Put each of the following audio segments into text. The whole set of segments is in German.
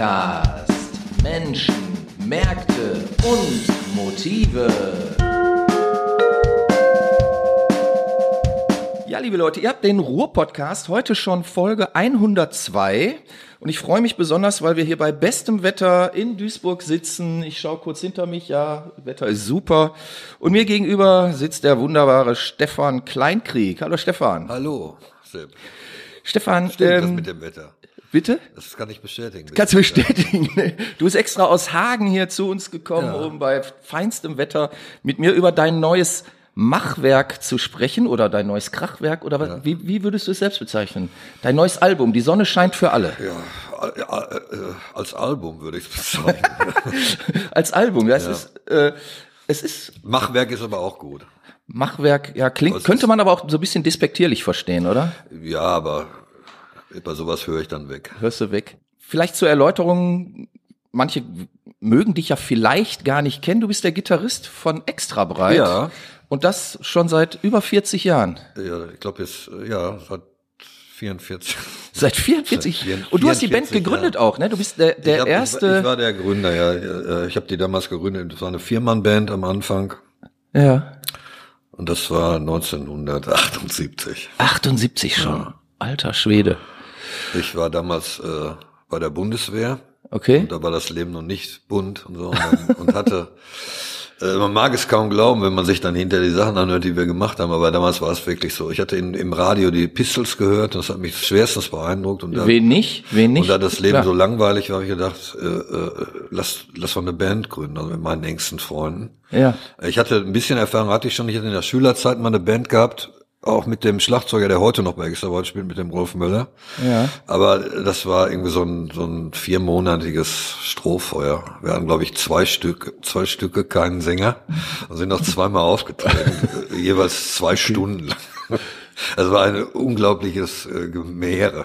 Podcast Menschen, Märkte und Motive. Ja, liebe Leute, ihr habt den Ruhr-Podcast heute schon Folge 102 und ich freue mich besonders, weil wir hier bei bestem Wetter in Duisburg sitzen. Ich schaue kurz hinter mich, ja, Wetter ist super. Und mir gegenüber sitzt der wunderbare Stefan Kleinkrieg. Hallo Stefan. Hallo, Sepp. Stefan, Stimmt das ähm, mit dem Wetter. Bitte? Das kann ich bestätigen. Kannst du bestätigen. ne? Du bist extra aus Hagen hier zu uns gekommen, Ja. um bei feinstem Wetter mit mir über dein neues Machwerk zu sprechen oder dein neues Krachwerk oder was, wie, wie würdest du es selbst bezeichnen? Dein neues Album, Die Sonne scheint für alle. Ja, äh, äh, als Album würde ich es bezeichnen. Als Album, das ist, äh, es ist Machwerk ist aber auch gut. Machwerk, ja, klingt, könnte man aber auch so ein bisschen despektierlich verstehen, oder? Ja, aber bei sowas höre ich dann weg. Hörst du weg. Vielleicht zur Erläuterung, manche mögen dich ja vielleicht gar nicht kennen. Du bist der Gitarrist von Extra Breit. Ja. Und das schon seit über 40 Jahren. Ja, ich glaube jetzt, ja, seit 44. Seit 44. Seit Und du hast die Band 44 gegründet Jahren. auch, ne? Du bist der, der ich hab, erste. Ich, war der Gründer, ja. Äh, Ich habe die damals gegründet. Das war eine Viermann-Band am Anfang. ja. Und das war 1978. 78 schon. Alter Schwede. Ich war damals äh, bei der Bundeswehr. Okay. Und da war das Leben noch nicht bunt und so. Und, und hatte, äh, man mag es kaum glauben, wenn man sich dann hinter die Sachen anhört, die wir gemacht haben. Aber damals war es wirklich so. Ich hatte in, im Radio die Pistols gehört. Das hat mich schwerstens beeindruckt. Und da, Wen nicht? Wen nicht? und da das Leben Klar. so langweilig war, habe ich gedacht, äh, äh, lass, lass mal eine Band gründen, also mit meinen engsten Freunden. Ja. Ich hatte ein bisschen Erfahrung, hatte ich schon. Ich hatte in der Schülerzeit mal eine Band gehabt, auch mit dem Schlagzeuger, der heute noch bei Extra spielt, mit dem Rolf Möller. Ja. Aber das war irgendwie so ein, so ein viermonatiges Strohfeuer. Wir hatten, glaube ich, zwei Stück, zwei Stücke, keinen Sänger. Und sind noch zweimal aufgetreten, jeweils zwei Stunden lang. Es war ein unglaubliches äh, Gemehre.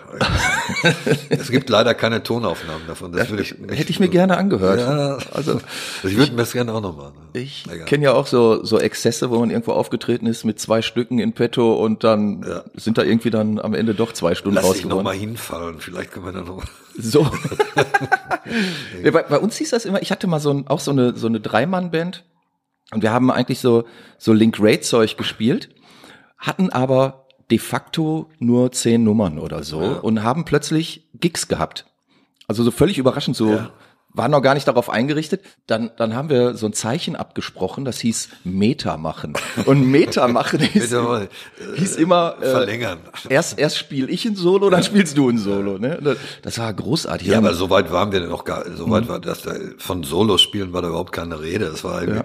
es gibt leider keine Tonaufnahmen davon. Das will ich. Hätte ich mir gerne angehört. Ja, also ich würde mir das gerne auch noch machen. Ich kenne ja auch so, so Exzesse, wo man irgendwo aufgetreten ist mit zwei Stücken in petto und dann Ja. sind da irgendwie dann am Ende doch zwei Stunden Lass dich noch rausgeworden. mal hinfallen. Vielleicht können wir dann noch. So. ja, bei, bei uns hieß das immer, ich hatte mal so ein, auch so eine, so eine Dreimann-Band und wir haben eigentlich so, so Link Raid Zeug gespielt, hatten aber de facto nur zehn Nummern oder so Ja. und haben plötzlich Gigs gehabt. Also so völlig überraschend, so Ja. Waren noch gar nicht darauf eingerichtet. Dann, dann haben wir so ein Zeichen abgesprochen, das hieß Meta machen. Und Meta machen hieß, mal, hieß immer äh, verlängern. Erst, erst spiel ich ein Solo, dann spielst du ein Solo. Ne? Das war großartig. Ja, aber so weit waren wir noch gar, so Mhm. weit war das, da- von Solo-Spielen war da überhaupt keine Rede. Das war irgendwie,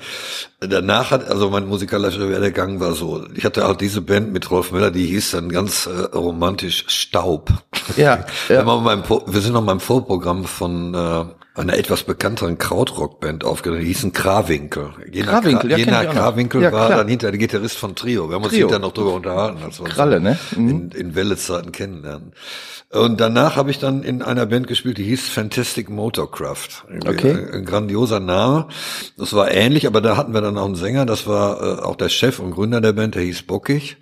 danach hat, also mein musikalischer Werdegang war so, ich hatte auch diese Band mit Rolf Müller, die hieß dann ganz äh, romantisch Staub. Ja, Wir, ja. wir sind noch beim Vorprogramm von äh, einer etwas bekannteren Krautrock-Band aufgenommen, die hießen Krawinkel. Jener, Krawinkel, ja, Kra- kenn Jener. Krawinkel Ja, war klar. dann hinter der Gitarrist von Trio. Wir haben uns Trio. hinterher noch drüber unterhalten. Als wir uns Kralle, ne? Mhm. in, in Welle-Zeiten kennenlernen. Und danach habe ich dann in einer Band gespielt, die hieß Fantastic Motorcraft. Okay. Ein, ein grandioser Name. Das war ähnlich, aber da hatten wir dann auch einen Sänger, das war äh, auch der Chef und Gründer der Band, der hieß Bockig.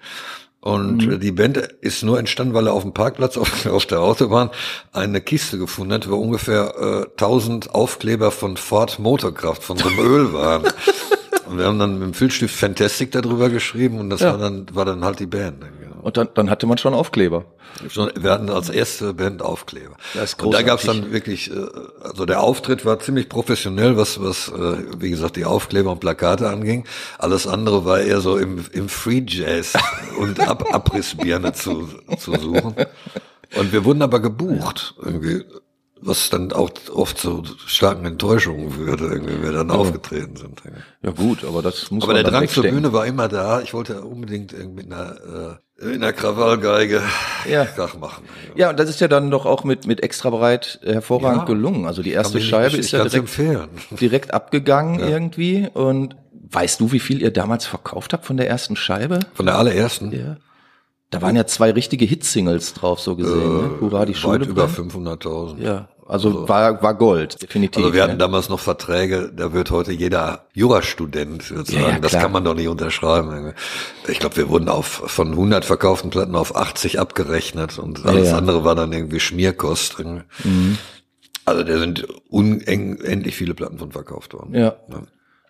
Und Mhm. die Band ist nur entstanden, weil er auf dem Parkplatz auf, auf der Autobahn eine Kiste gefunden hat, wo ungefähr äh, 1000 Aufkleber von Ford Motorkraft, von so einem Öl waren. Und wir haben dann mit dem Filzstift Fantastic darüber geschrieben und das Ja. war dann war dann halt die Band. Und dann, dann hatte man schon Aufkleber. Wir hatten als erste Band Aufkleber. Das ist und da gab es großartig. dann wirklich, äh, also der Auftritt war ziemlich professionell, was, was äh, wie gesagt, die Aufkleber und Plakate anging. Alles andere war eher so im, im Free Jazz und Ab Abrissbirne zu, zu suchen. Und wir wurden aber gebucht, irgendwie, was dann auch oft zu starken Enttäuschungen führte, irgendwie, wenn wir dann aufgetreten sind. Ja gut, aber das muss Aber man der dann Drang zur. Bühne war immer da. Ich wollte unbedingt irgendwie mit einer, äh, mit einer Krawallgeige Ja. Krach machen. Ja, und das ist ja dann doch auch mit, mit extra breit hervorragend Ja. gelungen. Also die erste Scheibe ist ja direkt, direkt abgegangen irgendwie. Und weißt du, wie viel ihr damals verkauft habt von der ersten Scheibe? Von der allerersten. Ja. Da waren ja zwei richtige Hitsingles drauf, so gesehen. ne? Hurra, die Schule Äh, Weit über brennt. 500.000. Ja, also, war, war Gold, definitiv. Also wir hatten ne? damals noch Verträge, da wird heute jeder Jurastudent würde Ja, ja, das kann man doch nicht unterschreiben. Ich glaube, wir wurden auf von 100 verkauften Platten auf 80 abgerechnet und alles ja. andere war dann irgendwie Schmierkost. Mhm. Also da sind unendlich viele Platten von verkauft worden. Ja. ja.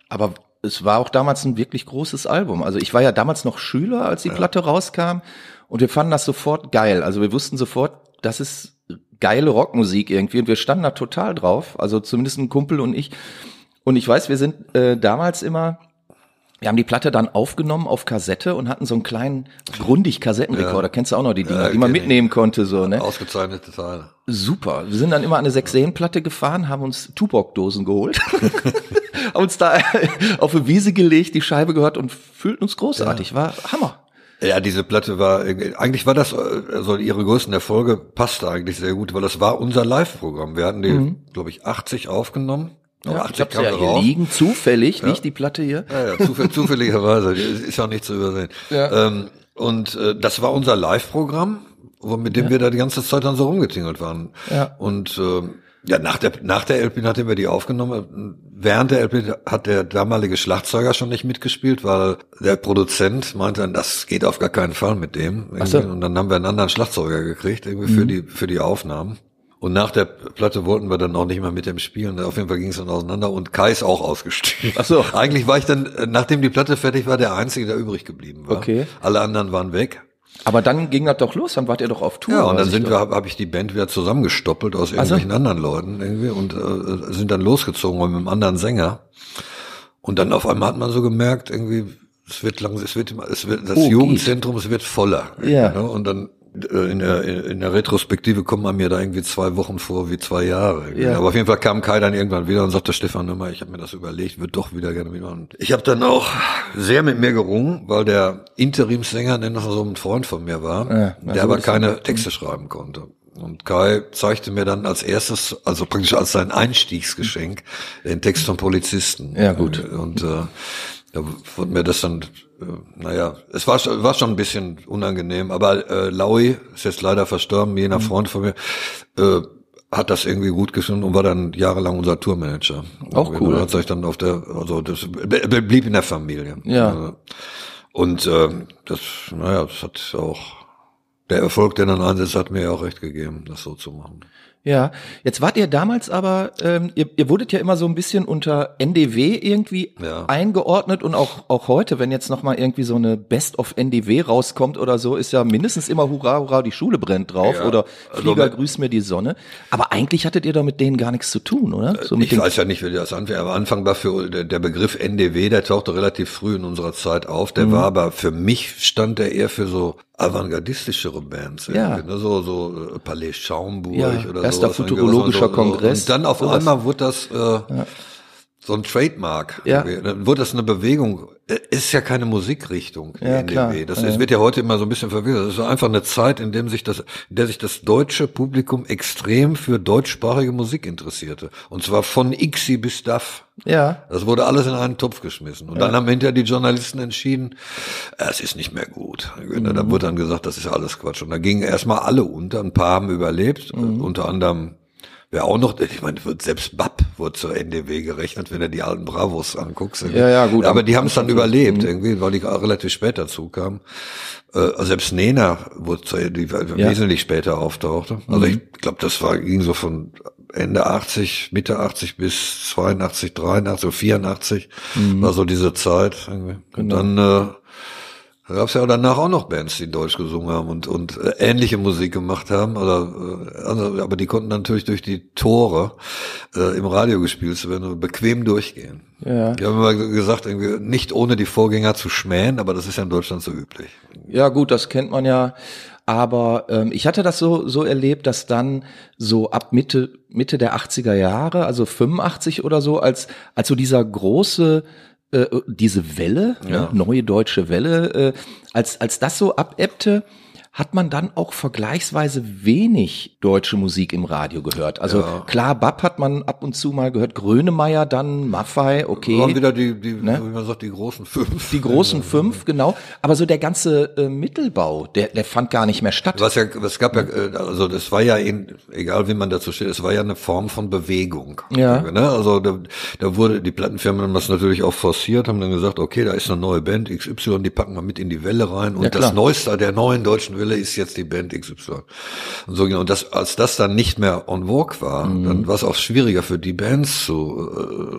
Aber es war auch damals ein wirklich großes Album. Also ich war ja damals noch Schüler, als die ja. Platte rauskam und wir fanden das sofort geil. Also wir wussten sofort, das ist geile Rockmusik irgendwie und wir standen da total drauf. Also zumindest ein Kumpel und ich. Und ich weiß, wir sind äh, damals immer wir haben die Platte dann aufgenommen auf Kassette und hatten so einen kleinen grundig Kassettenrekorder. Ja. Kennst du auch noch die Dinger, ja, die man mitnehmen ich. konnte, so, ne? Ausgezeichnete Teile. Super. Wir sind dann immer an eine 6-Platte gefahren, haben uns Tuborg-Dosen geholt, uns da auf eine Wiese gelegt, die Scheibe gehört und fühlten uns großartig. Ja. War Hammer. Ja, diese Platte war, eigentlich war das, also ihre größten Erfolge passte eigentlich sehr gut, weil das war unser Live-Programm. Wir hatten die, mhm. glaube ich, 80 aufgenommen ja, ich hab's ja hier liegen, zufällig, ja. liegt die Platte hier. Ja, ja zufällig, zufälligerweise, ist auch nicht zu übersehen. Ja. Ähm, und äh, das war unser Live-Programm, mit dem ja. wir da die ganze Zeit dann so rumgetingelt waren. Ja. Und äh, ja, nach der, nach der LP, nachdem wir die aufgenommen während der LP hat der damalige Schlagzeuger schon nicht mitgespielt, weil der Produzent meinte, das geht auf gar keinen Fall mit dem. Ach so. Und dann haben wir einen anderen Schlagzeuger gekriegt, irgendwie mhm. für die, für die Aufnahmen. Und nach der Platte wollten wir dann auch nicht mehr mit dem spielen. Auf jeden Fall ging es dann auseinander und Kai ist auch ausgestiegen. Ach so. Eigentlich war ich dann, nachdem die Platte fertig war, der Einzige, der übrig geblieben war. Okay. Alle anderen waren weg. Aber dann ging das doch los, dann wart ihr doch auf Tour. Ja, und dann sind wir, habe hab ich die Band wieder zusammengestoppelt aus irgendwelchen also? anderen Leuten irgendwie und äh, sind dann losgezogen mit einem anderen Sänger. Und dann auf einmal hat man so gemerkt, irgendwie, es wird lang, es wird, es wird, das oh, Jugendzentrum, geht. es wird voller. Ja. Ne? Und dann in der, in der Retrospektive kommt man mir da irgendwie zwei Wochen vor wie zwei Jahre. Ja. Aber auf jeden Fall kam Kai dann irgendwann wieder und sagte, Stefan, mal, ich habe mir das überlegt, würde doch wieder gerne wieder. Und ich habe dann auch sehr mit mir gerungen, weil der Interimssänger, der noch so ein Freund von mir war, ja, der aber keine Texte schreiben konnte. Und Kai zeigte mir dann als erstes, also praktisch als sein Einstiegsgeschenk, den Text von Polizisten. Ja, gut. Und äh, da wurde mir das dann, äh, naja, es war, war schon ein bisschen unangenehm, aber äh, Laui ist jetzt leider verstorben, jener mhm. Freund von mir, äh, hat das irgendwie gut gefunden und war dann jahrelang unser Tourmanager. Auch cool. Hat sich dann auf der, also das blieb in der Familie. Ja. Und äh, das, naja, das hat auch der Erfolg, den dann einsetzt, hat mir auch recht gegeben, das so zu machen. Ja, jetzt wart ihr damals aber, ähm, ihr, ihr wurdet ja immer so ein bisschen unter NDW irgendwie ja. eingeordnet und auch auch heute, wenn jetzt noch mal irgendwie so eine Best of NDW rauskommt oder so, ist ja mindestens immer Hurra, Hurra, die Schule brennt drauf ja. oder also Flieger also, grüßt mir die Sonne. Aber eigentlich hattet ihr doch mit denen gar nichts zu tun, oder? So ich weiß ja nicht, wie das anfängt. Aber Anfang war für der, der, Begriff NDW, der tauchte relativ früh in unserer Zeit auf. Der mhm. war aber für mich stand der eher für so avantgardistischere Bands. Ja. Ne? So, so äh, Palais Schaumburg ja, oder so. Erster futurologischer so, Kongress. Und dann auf sowas. einmal wurde das äh, ja. So ein Trademark. Ja. Dann wurde das eine Bewegung. Es ist ja keine Musikrichtung, ja, NDW. Das ja. wird ja heute immer so ein bisschen verwirrt. Das ist einfach eine Zeit, in dem sich das, in der sich das deutsche Publikum extrem für deutschsprachige Musik interessierte. Und zwar von Ixi bis Duff. Ja. Das wurde alles in einen Topf geschmissen. Und ja. dann haben hinterher die Journalisten entschieden, es ist nicht mehr gut. Mhm. Da wurde dann gesagt, das ist alles Quatsch. Und da gingen erstmal alle unter. Ein paar haben überlebt, mhm. unter anderem Wer auch noch, ich meine, wird selbst Bab wurde zur NDW gerechnet, wenn du die alten Bravos anguckst. Ja, ja, gut. Aber die haben es dann überlebt, mhm. irgendwie, weil die auch relativ spät dazu kamen. Äh, selbst Nena wurde zur, die ja. wesentlich später auftauchte. Also mhm. ich glaube, das war, ging so von Ende 80, Mitte 80 bis 82, 83, 84 mhm. war so diese Zeit. Irgendwie. Genau. Und dann äh, da gab es ja danach auch noch Bands, die Deutsch gesungen haben und, und äh, ähnliche Musik gemacht haben. Oder, äh, also, aber die konnten natürlich durch die Tore äh, im Radio gespielt zu werden bequem durchgehen. Ja. Die haben immer gesagt, irgendwie nicht ohne die Vorgänger zu schmähen, aber das ist ja in Deutschland so üblich. Ja gut, das kennt man ja. Aber ähm, ich hatte das so so erlebt, dass dann so ab Mitte Mitte der 80er Jahre, also 85 oder so, als als so dieser große äh, diese Welle, ne, ja. ne, neue deutsche Welle, äh, als, als das so abebbte, hat man dann auch vergleichsweise wenig deutsche Musik im Radio gehört. Also ja. klar, Bab hat man ab und zu mal gehört, Grönemeyer dann, Maffei, okay. Waren wieder die, die ne? wie man sagt, die großen fünf. Die großen fünf, genau. Aber so der ganze äh, Mittelbau, der, der fand gar nicht mehr statt. Was ja, es gab ja, äh, also das war ja, in, egal wie man dazu steht, es war ja eine Form von Bewegung. Ja. Ne? Also da, da wurde, die Plattenfirmen haben das natürlich auch forciert, haben dann gesagt, okay, da ist eine neue Band XY, die packen wir mit in die Welle rein und ja, das Neueste der neuen deutschen Welle Stelle ist jetzt die Band XY. Und so genau. Und das, als das dann nicht mehr on vogue war, mhm. dann war es auch schwieriger für die Bands zu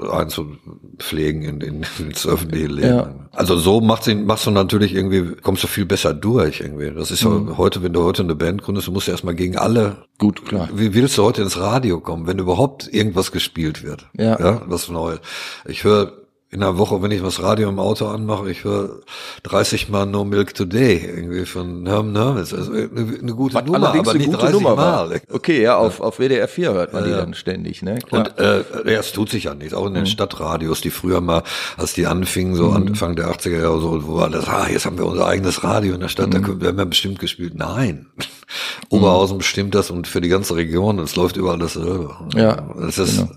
äh, einzupflegen in, in, ins öffentliche Leben. Ja. Also so machst du, machst du natürlich irgendwie, kommst du viel besser durch irgendwie. Das ist mhm. heute, wenn du heute eine Band gründest, du musst ja erstmal gegen alle. Gut, klar. Wie willst du heute ins Radio kommen, wenn überhaupt irgendwas gespielt wird? Ja. ja was Neues. Ich höre in der Woche, wenn ich das Radio im Auto anmache, ich höre 30 Mal No Milk Today irgendwie von Herm Nermis. Also eine, eine gute Was Nummer, aber nicht 30 Nummer Mal. War. Okay, ja, auf, auf WDR 4 hört man ja, die dann ständig, ne? Klar. Und äh, ja, es tut sich ja nichts. Auch in den mhm. Stadtradios, die früher mal, als die anfingen, so mhm. Anfang der 80er Jahre, so, wo war das, ah, jetzt haben wir unser eigenes Radio in der Stadt, mhm. da werden wir bestimmt gespielt. Nein. Oberhausen bestimmt das und für die ganze Region, es läuft überall dasselbe. Ja. Das ist, genau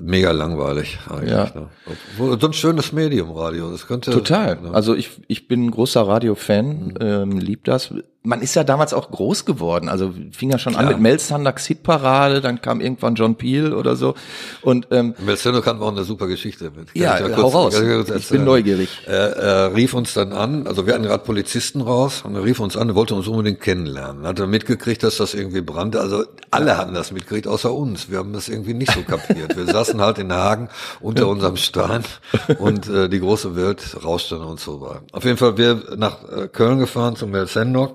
mega langweilig eigentlich. Ja. Ne? So ein schönes Medium, Radio. Das könnte. Total. Ne? Also ich, ich bin ein großer Radio-Fan, mhm. ähm, lieb das man ist ja damals auch groß geworden. Also fing ja schon Klar. an mit Mel Sanders Hitparade, dann kam irgendwann John Peel oder so. Und ähm, Mel Sanders kann auch eine super Geschichte mit. ja, ja hau raus. Ich bin neugierig. Er, er rief uns dann an, also wir hatten gerade Polizisten raus und er rief uns an, er wollte uns unbedingt kennenlernen. Hat er mitgekriegt, dass das irgendwie brannte. Also alle hatten das mitgekriegt, außer uns. Wir haben das irgendwie nicht so kapiert. Wir saßen halt in Hagen unter unserem Stein und äh, die große Welt rauschte an uns vorbei. Auf jeden Fall wir nach äh, Köln gefahren zum Mel Sanders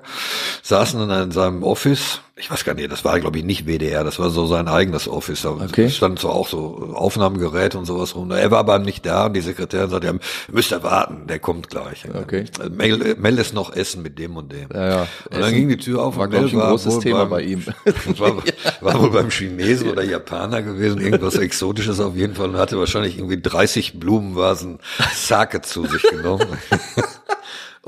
saßen dann in seinem Office. Ich weiß gar nicht, das war glaube ich nicht WDR, das war so sein eigenes Office. Da okay. stand so auch so Aufnahmegeräte und sowas rum. Er war aber nicht da und die Sekretärin sagte, ja, müsst ihr warten, der kommt gleich. Okay. Mel, Mel ist noch Essen mit dem und dem. Ja, ja. Und Essen dann ging die Tür auf war, und Mel ich, ein war großes Thema beim, bei ihm. war, war wohl beim Chinesen oder Japaner gewesen, irgendwas Exotisches auf jeden Fall und hatte wahrscheinlich irgendwie 30 Blumenvasen Sake zu sich genommen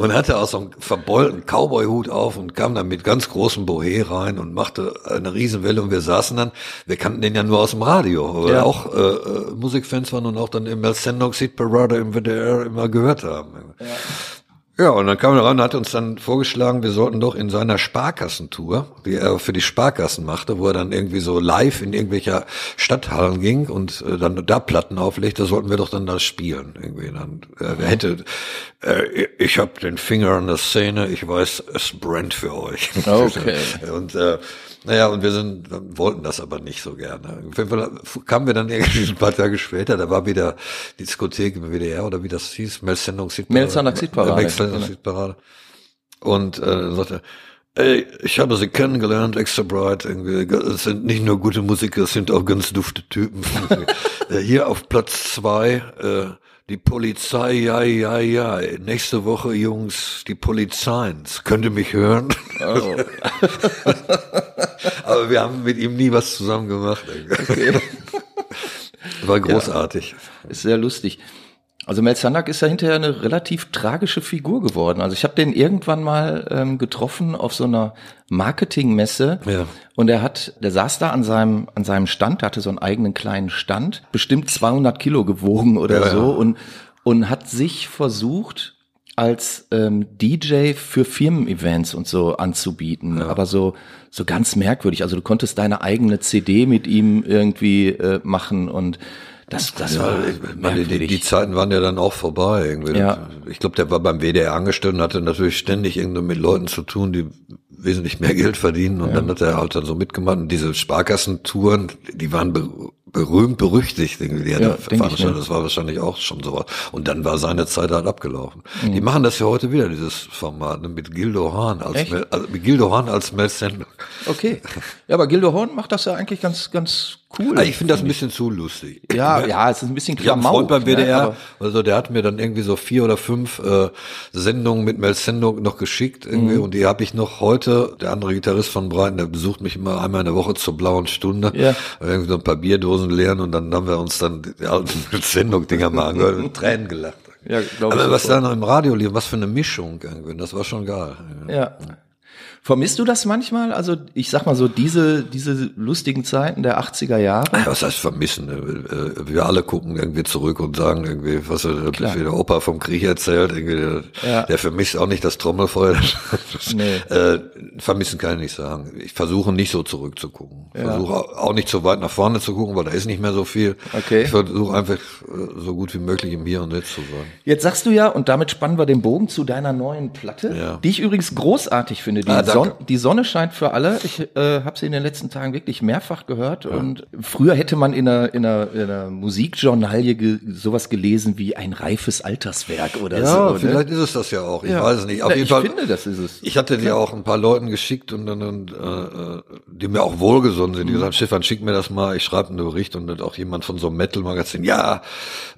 und hatte auch so einen verbeulten Cowboy-Hut auf und kam dann mit ganz großem Bohe rein und machte eine Riesenwelle und wir saßen dann, wir kannten den ja nur aus dem Radio, weil ja. auch äh, äh, Musikfans waren und auch dann immer Sendung Seed Parade im WDR immer gehört haben. Ja. Ja, und dann kam er ran und hat uns dann vorgeschlagen, wir sollten doch in seiner Sparkassentour, die er für die Sparkassen machte, wo er dann irgendwie so live in irgendwelcher Stadthallen ging und äh, dann da Platten auflegte, sollten wir doch dann da spielen. Irgendwie dann äh, hätte, äh, ich habe den Finger an der Szene, ich weiß, es brennt für euch. Okay. und äh, naja, und wir sind, wollten das aber nicht so gerne. Auf jeden Fall kamen wir dann irgendwie ein paar Tage später, da war wieder die Diskothek im WDR oder wie das hieß, Sitparade. Melzsendung Sitparade. Und äh, dann sagte Ey, ich habe sie kennengelernt, extra bright. Irgendwie. Es sind nicht nur gute Musiker, es sind auch ganz dufte Typen. Äh, hier auf Platz zwei, äh, die Polizei, ja, ja, ja. Nächste Woche, Jungs, die Polizeins. Könnt ihr mich hören? Oh. Aber wir haben mit ihm nie was zusammen gemacht. Okay. War großartig. Ja, ist sehr lustig. Also Mel Zanak ist ja hinterher eine relativ tragische Figur geworden. Also ich habe den irgendwann mal ähm, getroffen auf so einer Marketingmesse ja. und er hat, der saß da an seinem an seinem Stand, hatte so einen eigenen kleinen Stand, bestimmt 200 Kilo gewogen oder ja, so ja. und und hat sich versucht als ähm, DJ für Firmen-Events und so anzubieten, ja. aber so so ganz merkwürdig. Also du konntest deine eigene CD mit ihm irgendwie äh, machen und das, das ja, war meine, die, die, Zeiten waren ja dann auch vorbei. Irgendwie. Ja. Ich glaube, der war beim WDR angestellt und hatte natürlich ständig irgendwie mit Leuten zu tun, die wesentlich mehr Geld verdienen. Und ja. dann hat er halt dann so mitgemacht. Und diese Sparkassentouren, die waren berühmt berüchtigt, die er ja, veranstaltet. Das war wahrscheinlich auch schon so. Und dann war seine Zeit halt abgelaufen. Mhm. Die machen das ja heute wieder, dieses Format, ne, mit Gildo Hahn als Mel, also mit Gildo Hahn als Mel Sandler. Okay. Ja, aber Gildo Horn macht das ja eigentlich ganz, ganz cool. Also ich finde das ein bisschen zu lustig. Ja, ja, es ist ein bisschen Klamauk. Ich beim WDR, ne, also der hat mir dann irgendwie so vier oder fünf äh, Sendungen mit Mel Sendung noch geschickt irgendwie mhm. und die habe ich noch heute, der andere Gitarrist von Breiten, der besucht mich immer einmal in der Woche zur blauen Stunde. Ja. Irgendwie so ein paar Bierdosen leeren und dann haben wir uns dann die alten Sendung-Dinger mal angehört und Tränen gelacht. Ja, Aber was da noch im Radio lief, was für eine Mischung irgendwie, das war schon geil. Ja. Vermisst du das manchmal? Also ich sag mal so, diese, diese lustigen Zeiten der 80er Jahre? Ja, was heißt vermissen? Äh, Wir alle gucken irgendwie zurück und sagen irgendwie, was der, der Opa vom Krieg erzählt, irgendwie, der, Ja. der vermisst auch nicht das Trommelfeuer. Nee. äh, vermissen kann ich nicht sagen. Ich versuche nicht so zurückzugucken. Ich versuche auch nicht so weit nach vorne zu gucken, weil da ist nicht mehr so viel. Okay. Ich versuche einfach äh, so gut wie möglich im Hier und Jetzt zu sein. Jetzt sagst du ja, und damit spannen wir den Bogen zu deiner neuen Platte, Ja. die ich übrigens großartig finde. Die, Ah. Son die Sonne scheint für alle. Ich äh, habe sie in den letzten Tagen wirklich mehrfach gehört. Und früher hätte man in einer, in einer, in einer Musikjournalie ge sowas gelesen wie ein reifes Alterswerk oder Ja, so. ne? vielleicht ist es das ja auch. Ich Ja. weiß es nicht. Auf jeden ich Fall. finde, das ist es. Ich hatte die auch ein paar Leuten geschickt und dann, und, äh, äh, die mir auch wohlgesonnen sind. Die gesagt, Stefan, schick mir das mal, ich schreibe einen Bericht und dann auch jemand von so einem Metal-Magazin. Ja,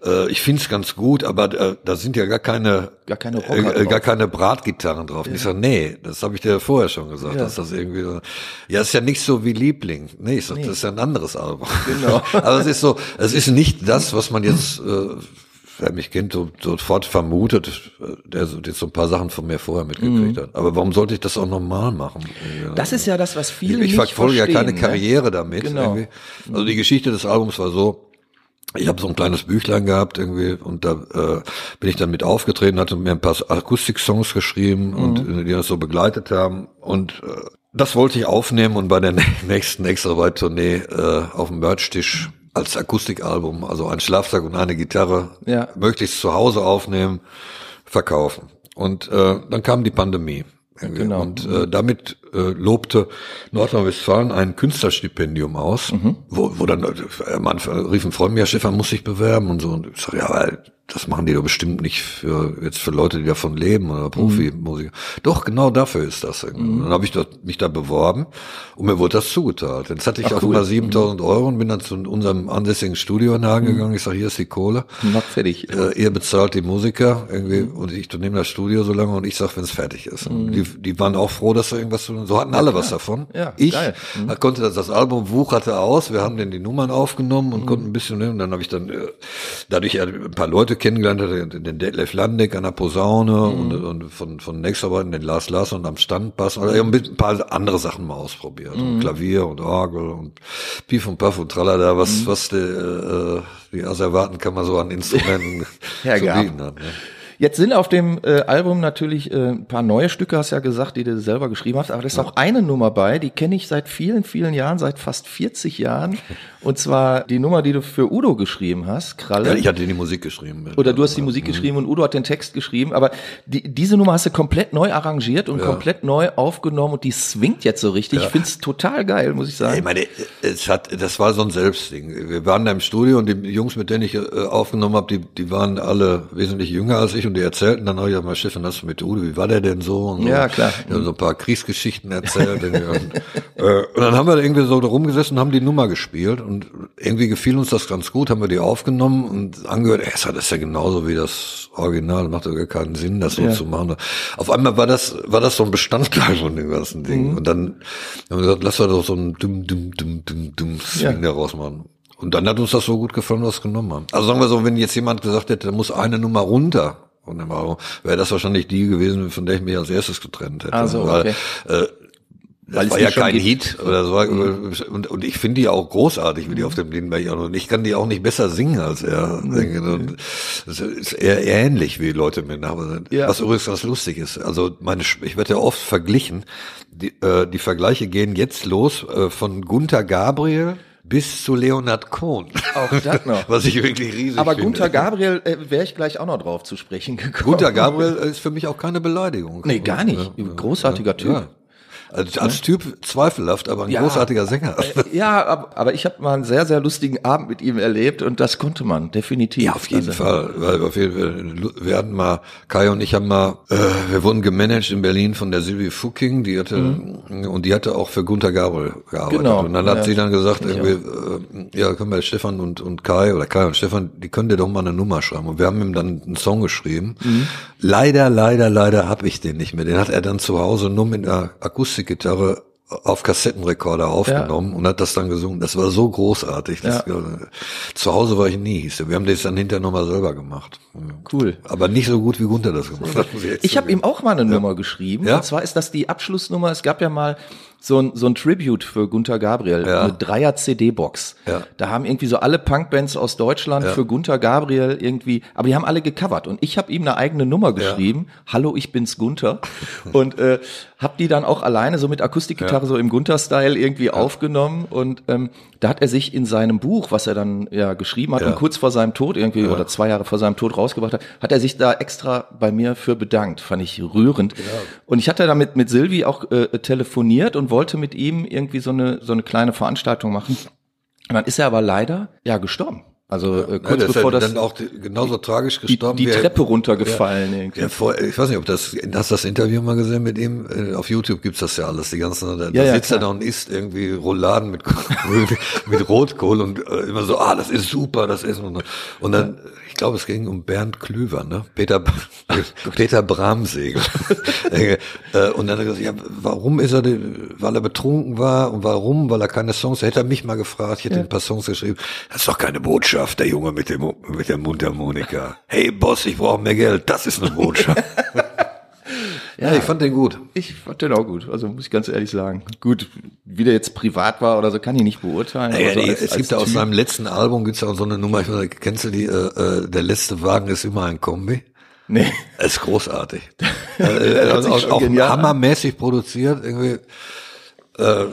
äh, ich find's ganz gut, aber äh, da sind ja gar keine, Gar keine Rocker äh, gar keine Bratgitarren drauf. Und Ich sag, nee, das habe ich dir vorher schon gesagt, dass das irgendwie, so- ja, ist ja nicht so wie Liebling. Nee, ich sag, das ist ja ein anderes Album. Genau. aber es ist so, es ist nicht das, was man jetzt äh, wer mich kennt, so, sofort vermutet, der so, jetzt so ein paar Sachen von mir vorher mitgekriegt hat. Aber warum sollte ich das auch normal machen? Mhm. Das ist ja das, was ich, viele ich nicht verfolge ja keine ne? Karriere damit. Genau. Irgendwie. Also die Geschichte des Albums war so, ich habe so ein kleines Büchlein gehabt irgendwie und da äh, bin ich dann mit aufgetreten, hatte mir ein paar Akustik-Songs geschrieben und Mhm. äh, die das so begleitet haben und äh, das wollte ich aufnehmen und bei der nächsten extra weit Tournee äh, auf dem Merch-Tisch als Akustikalbum, also ein Schlagzeug und eine Gitarre, Ja. möglichst zu Hause aufnehmen, verkaufen. Und äh, dann kam die Pandemie. Irgendwie. Genau. Und äh, damit äh, lobte Nordrhein-Westfalen ein Künstlerstipendium aus, Mhm. wo, wo dann äh, man rief ein Freund mir, ja, Stefan muss sich bewerben und so. Und ich sag, ja, weil das machen die doch bestimmt nicht für jetzt für Leute, die davon leben oder Profimusiker. Doch, genau dafür ist das. Mhm. Dann habe ich dort, mich da beworben und mir wurde das zugeteilt. Jetzt hatte ich Ach, auch cool. immer 7000 Euro und bin dann zu unserem ansässigen Studio in Mhm. Hagen gegangen. Ich sag, hier ist die Kohle. Noch fertig. Äh, ihr bezahlt die Musiker irgendwie Mhm. und ich nehme das Studio so lange und ich sag, wenn es fertig ist. Und Die, die waren auch froh, dass da irgendwas zu So hatten alle was davon. Ja, ich. Mhm. konnte das, das Album wucherte aus. Wir haben dann die Nummern aufgenommen Mhm. und konnten ein bisschen. Und dann habe ich dann äh, dadurch ja ein paar Leute kennengelernt, hatte den Detlef Landeck an der Posaune Mhm. und, und von von Nexarbeiten den Lars Larsson am Standbass oder ein paar andere Sachen mal ausprobiert. Mhm. Und Klavier und Orgel und Pief und Puff und Tralala, was Mhm. was die, äh, die Asservaten kann man so an Instrumenten zu bieten hat. Ne? Jetzt sind auf dem äh, Album natürlich äh, ein paar neue Stücke, hast ja gesagt, die du selber geschrieben hast, aber da ist auch eine Nummer bei, die kenne ich seit vielen, vielen Jahren, seit fast 40 Jahren. Und zwar die Nummer, die du für Udo geschrieben hast, Kralle. Ja, ich hatte die Musik geschrieben. Oder du hast die Musik geschrieben und Udo hat den Text geschrieben, aber die, diese Nummer hast du komplett neu arrangiert und komplett neu aufgenommen und die swingt jetzt so richtig. Ich find's total geil, muss ich Ja, sagen. ich meine, es hat, das war so ein Selbstding. Wir waren da im Studio und die Jungs, mit denen ich äh, aufgenommen habe, die, die waren alle wesentlich jünger als ich und die erzählten dann auch ja mal Stefan, das mit Udo, wie war der denn so? Und so. Ja, klar. Die haben so ein paar Kriegsgeschichten erzählt. und, äh, und dann haben wir irgendwie so da rumgesessen und haben die Nummer gespielt und irgendwie gefiel uns das ganz gut, haben wir die aufgenommen und angehört, ey, das ist ja genauso wie das Original, macht doch gar keinen Sinn, das so Ja. zu machen. Auf einmal war das, war das so ein Bestandteil von dem ganzen Ding. Mhm. Und dann haben wir gesagt, lass doch doch so ein dumm, dumm, dumm, dumm, dumm Swing daraus machen. Und dann hat uns das so gut gefallen, was wir genommen haben. Also sagen wir so, wenn jetzt jemand gesagt hätte, da muss eine Nummer runter, Album, wäre das wahrscheinlich die gewesen, von der ich mich als erstes getrennt hätte. Ah, so, Weil, okay. äh, das es war ja kein gibt. Hit oder so. Und, und ich finde die auch großartig, wie die auf dem Lindenberg auch. Und ich kann die auch nicht besser singen als er. Und das ist eher ähnlich, wie Leute mir nach. Ja. Was übrigens ganz lustig ist. Also meine, ich werde ja oft verglichen. Die, äh, die Vergleiche gehen jetzt los äh, von Gunther Gabriel bis zu Leonard Cohen. Auch das noch. Was ich wirklich riesig Aber finde. Gunther Gabriel äh, wäre ich gleich auch noch drauf zu sprechen gekommen. Gunther Gabriel ist für mich auch keine Beleidigung. Nee, gar nicht. Großartiger Typ. Ja. Als, als Typ zweifelhaft, aber ein Ja. großartiger Sänger. Ja, aber, ich habe mal einen sehr, sehr lustigen Abend mit ihm erlebt und das konnte man definitiv. Ja, auf jeden Also, Fall. Weil auf jeden Fall, wir hatten mal, Kai und ich haben mal, äh, wir wurden gemanagt in Berlin von der Sylvie Fucking, die hatte, und die hatte auch für Gunther Gabriel gearbeitet. Mhm. Genau. Und dann hat Ja, sie dann gesagt, ich irgendwie, äh, ja, können wir Stefan und, und Kai, oder Kai und Stefan, die können dir doch mal eine Nummer schreiben. Und wir haben ihm dann einen Song geschrieben. Mhm. Leider, leider, leider habe ich den nicht mehr. Den hat er dann zu Hause nur mit einer Akustikgitarre auf Kassettenrekorder aufgenommen ja. und hat das dann gesungen. Das war so großartig. Das, ja. Zu Hause war ich nie. Hieß Wir haben das dann hinterher nochmal selber gemacht. Cool. Aber nicht so gut wie Gunther das gemacht hat. Ich habe ihm auch mal eine. Nummer geschrieben. Ja? Und zwar ist das die Abschlussnummer. Es gab ja mal so ein, so ein Tribute für Gunther Gabriel, ja. eine Dreier-CD-Box. Ja. Da haben irgendwie so alle Punkbands aus Deutschland ja. für Gunther Gabriel irgendwie, aber die haben alle gecovert. Und ich habe ihm eine eigene Nummer geschrieben, Hallo, ich bin's Gunther und äh, habe die dann auch alleine so mit Akustikgitarre so im Gunther-Style irgendwie aufgenommen. Und ähm, da hat er sich in seinem Buch, was er dann ja geschrieben hat und kurz vor seinem Tod irgendwie oder zwei Jahre vor seinem Tod rausgebracht hat, hat er sich da extra bei mir für bedankt, fand ich rührend. Und ich hatte damit mit Silvi auch äh, telefoniert und wollte mit ihm irgendwie so eine, so eine kleine Veranstaltung machen. Und dann ist er aber leider, ja, gestorben. Also äh, kurz ja, bevor das dann auch genauso tragisch gestorben die, die Treppe runtergefallen ja, irgendwie. Ja, vor, ich weiß nicht, ob das hast du das Interview mal gesehen mit ihm? Äh, auf YouTube gibt's das ja alles, die ganzen da, ja, da sitzt er da und isst irgendwie Rouladen mit mit Rotkohl und äh, immer so, ah, das ist super, das ist und, und dann ich glaube, es ging um Bernd Klüver, ne? Peter, Peter Bramsegel. Äh, und dann hat er gesagt, ja, warum ist er, weil er betrunken war und warum, weil er keine Songs, hätte er mich mal gefragt, ich hätte ein paar Songs geschrieben. Das ist doch keine Botschaft, der Junge mit dem, mit der Mundharmonika. Hey Boss, ich brauche mehr Geld, das ist eine Botschaft. Ja, ja, ich fand den gut. Ich fand den auch gut. Also muss ich ganz ehrlich sagen. Gut, wie der jetzt privat war oder so, kann ich nicht beurteilen. Naja, so als, es gibt ja aus seinem letzten Album gibt's auch so eine Nummer. Ich weiß, kennst du die? Äh, äh, der letzte Wagen ist immer ein Kombi. Nee. Es ist großartig. äh, also auch, auch hammermäßig produziert. Irgendwie. Äh,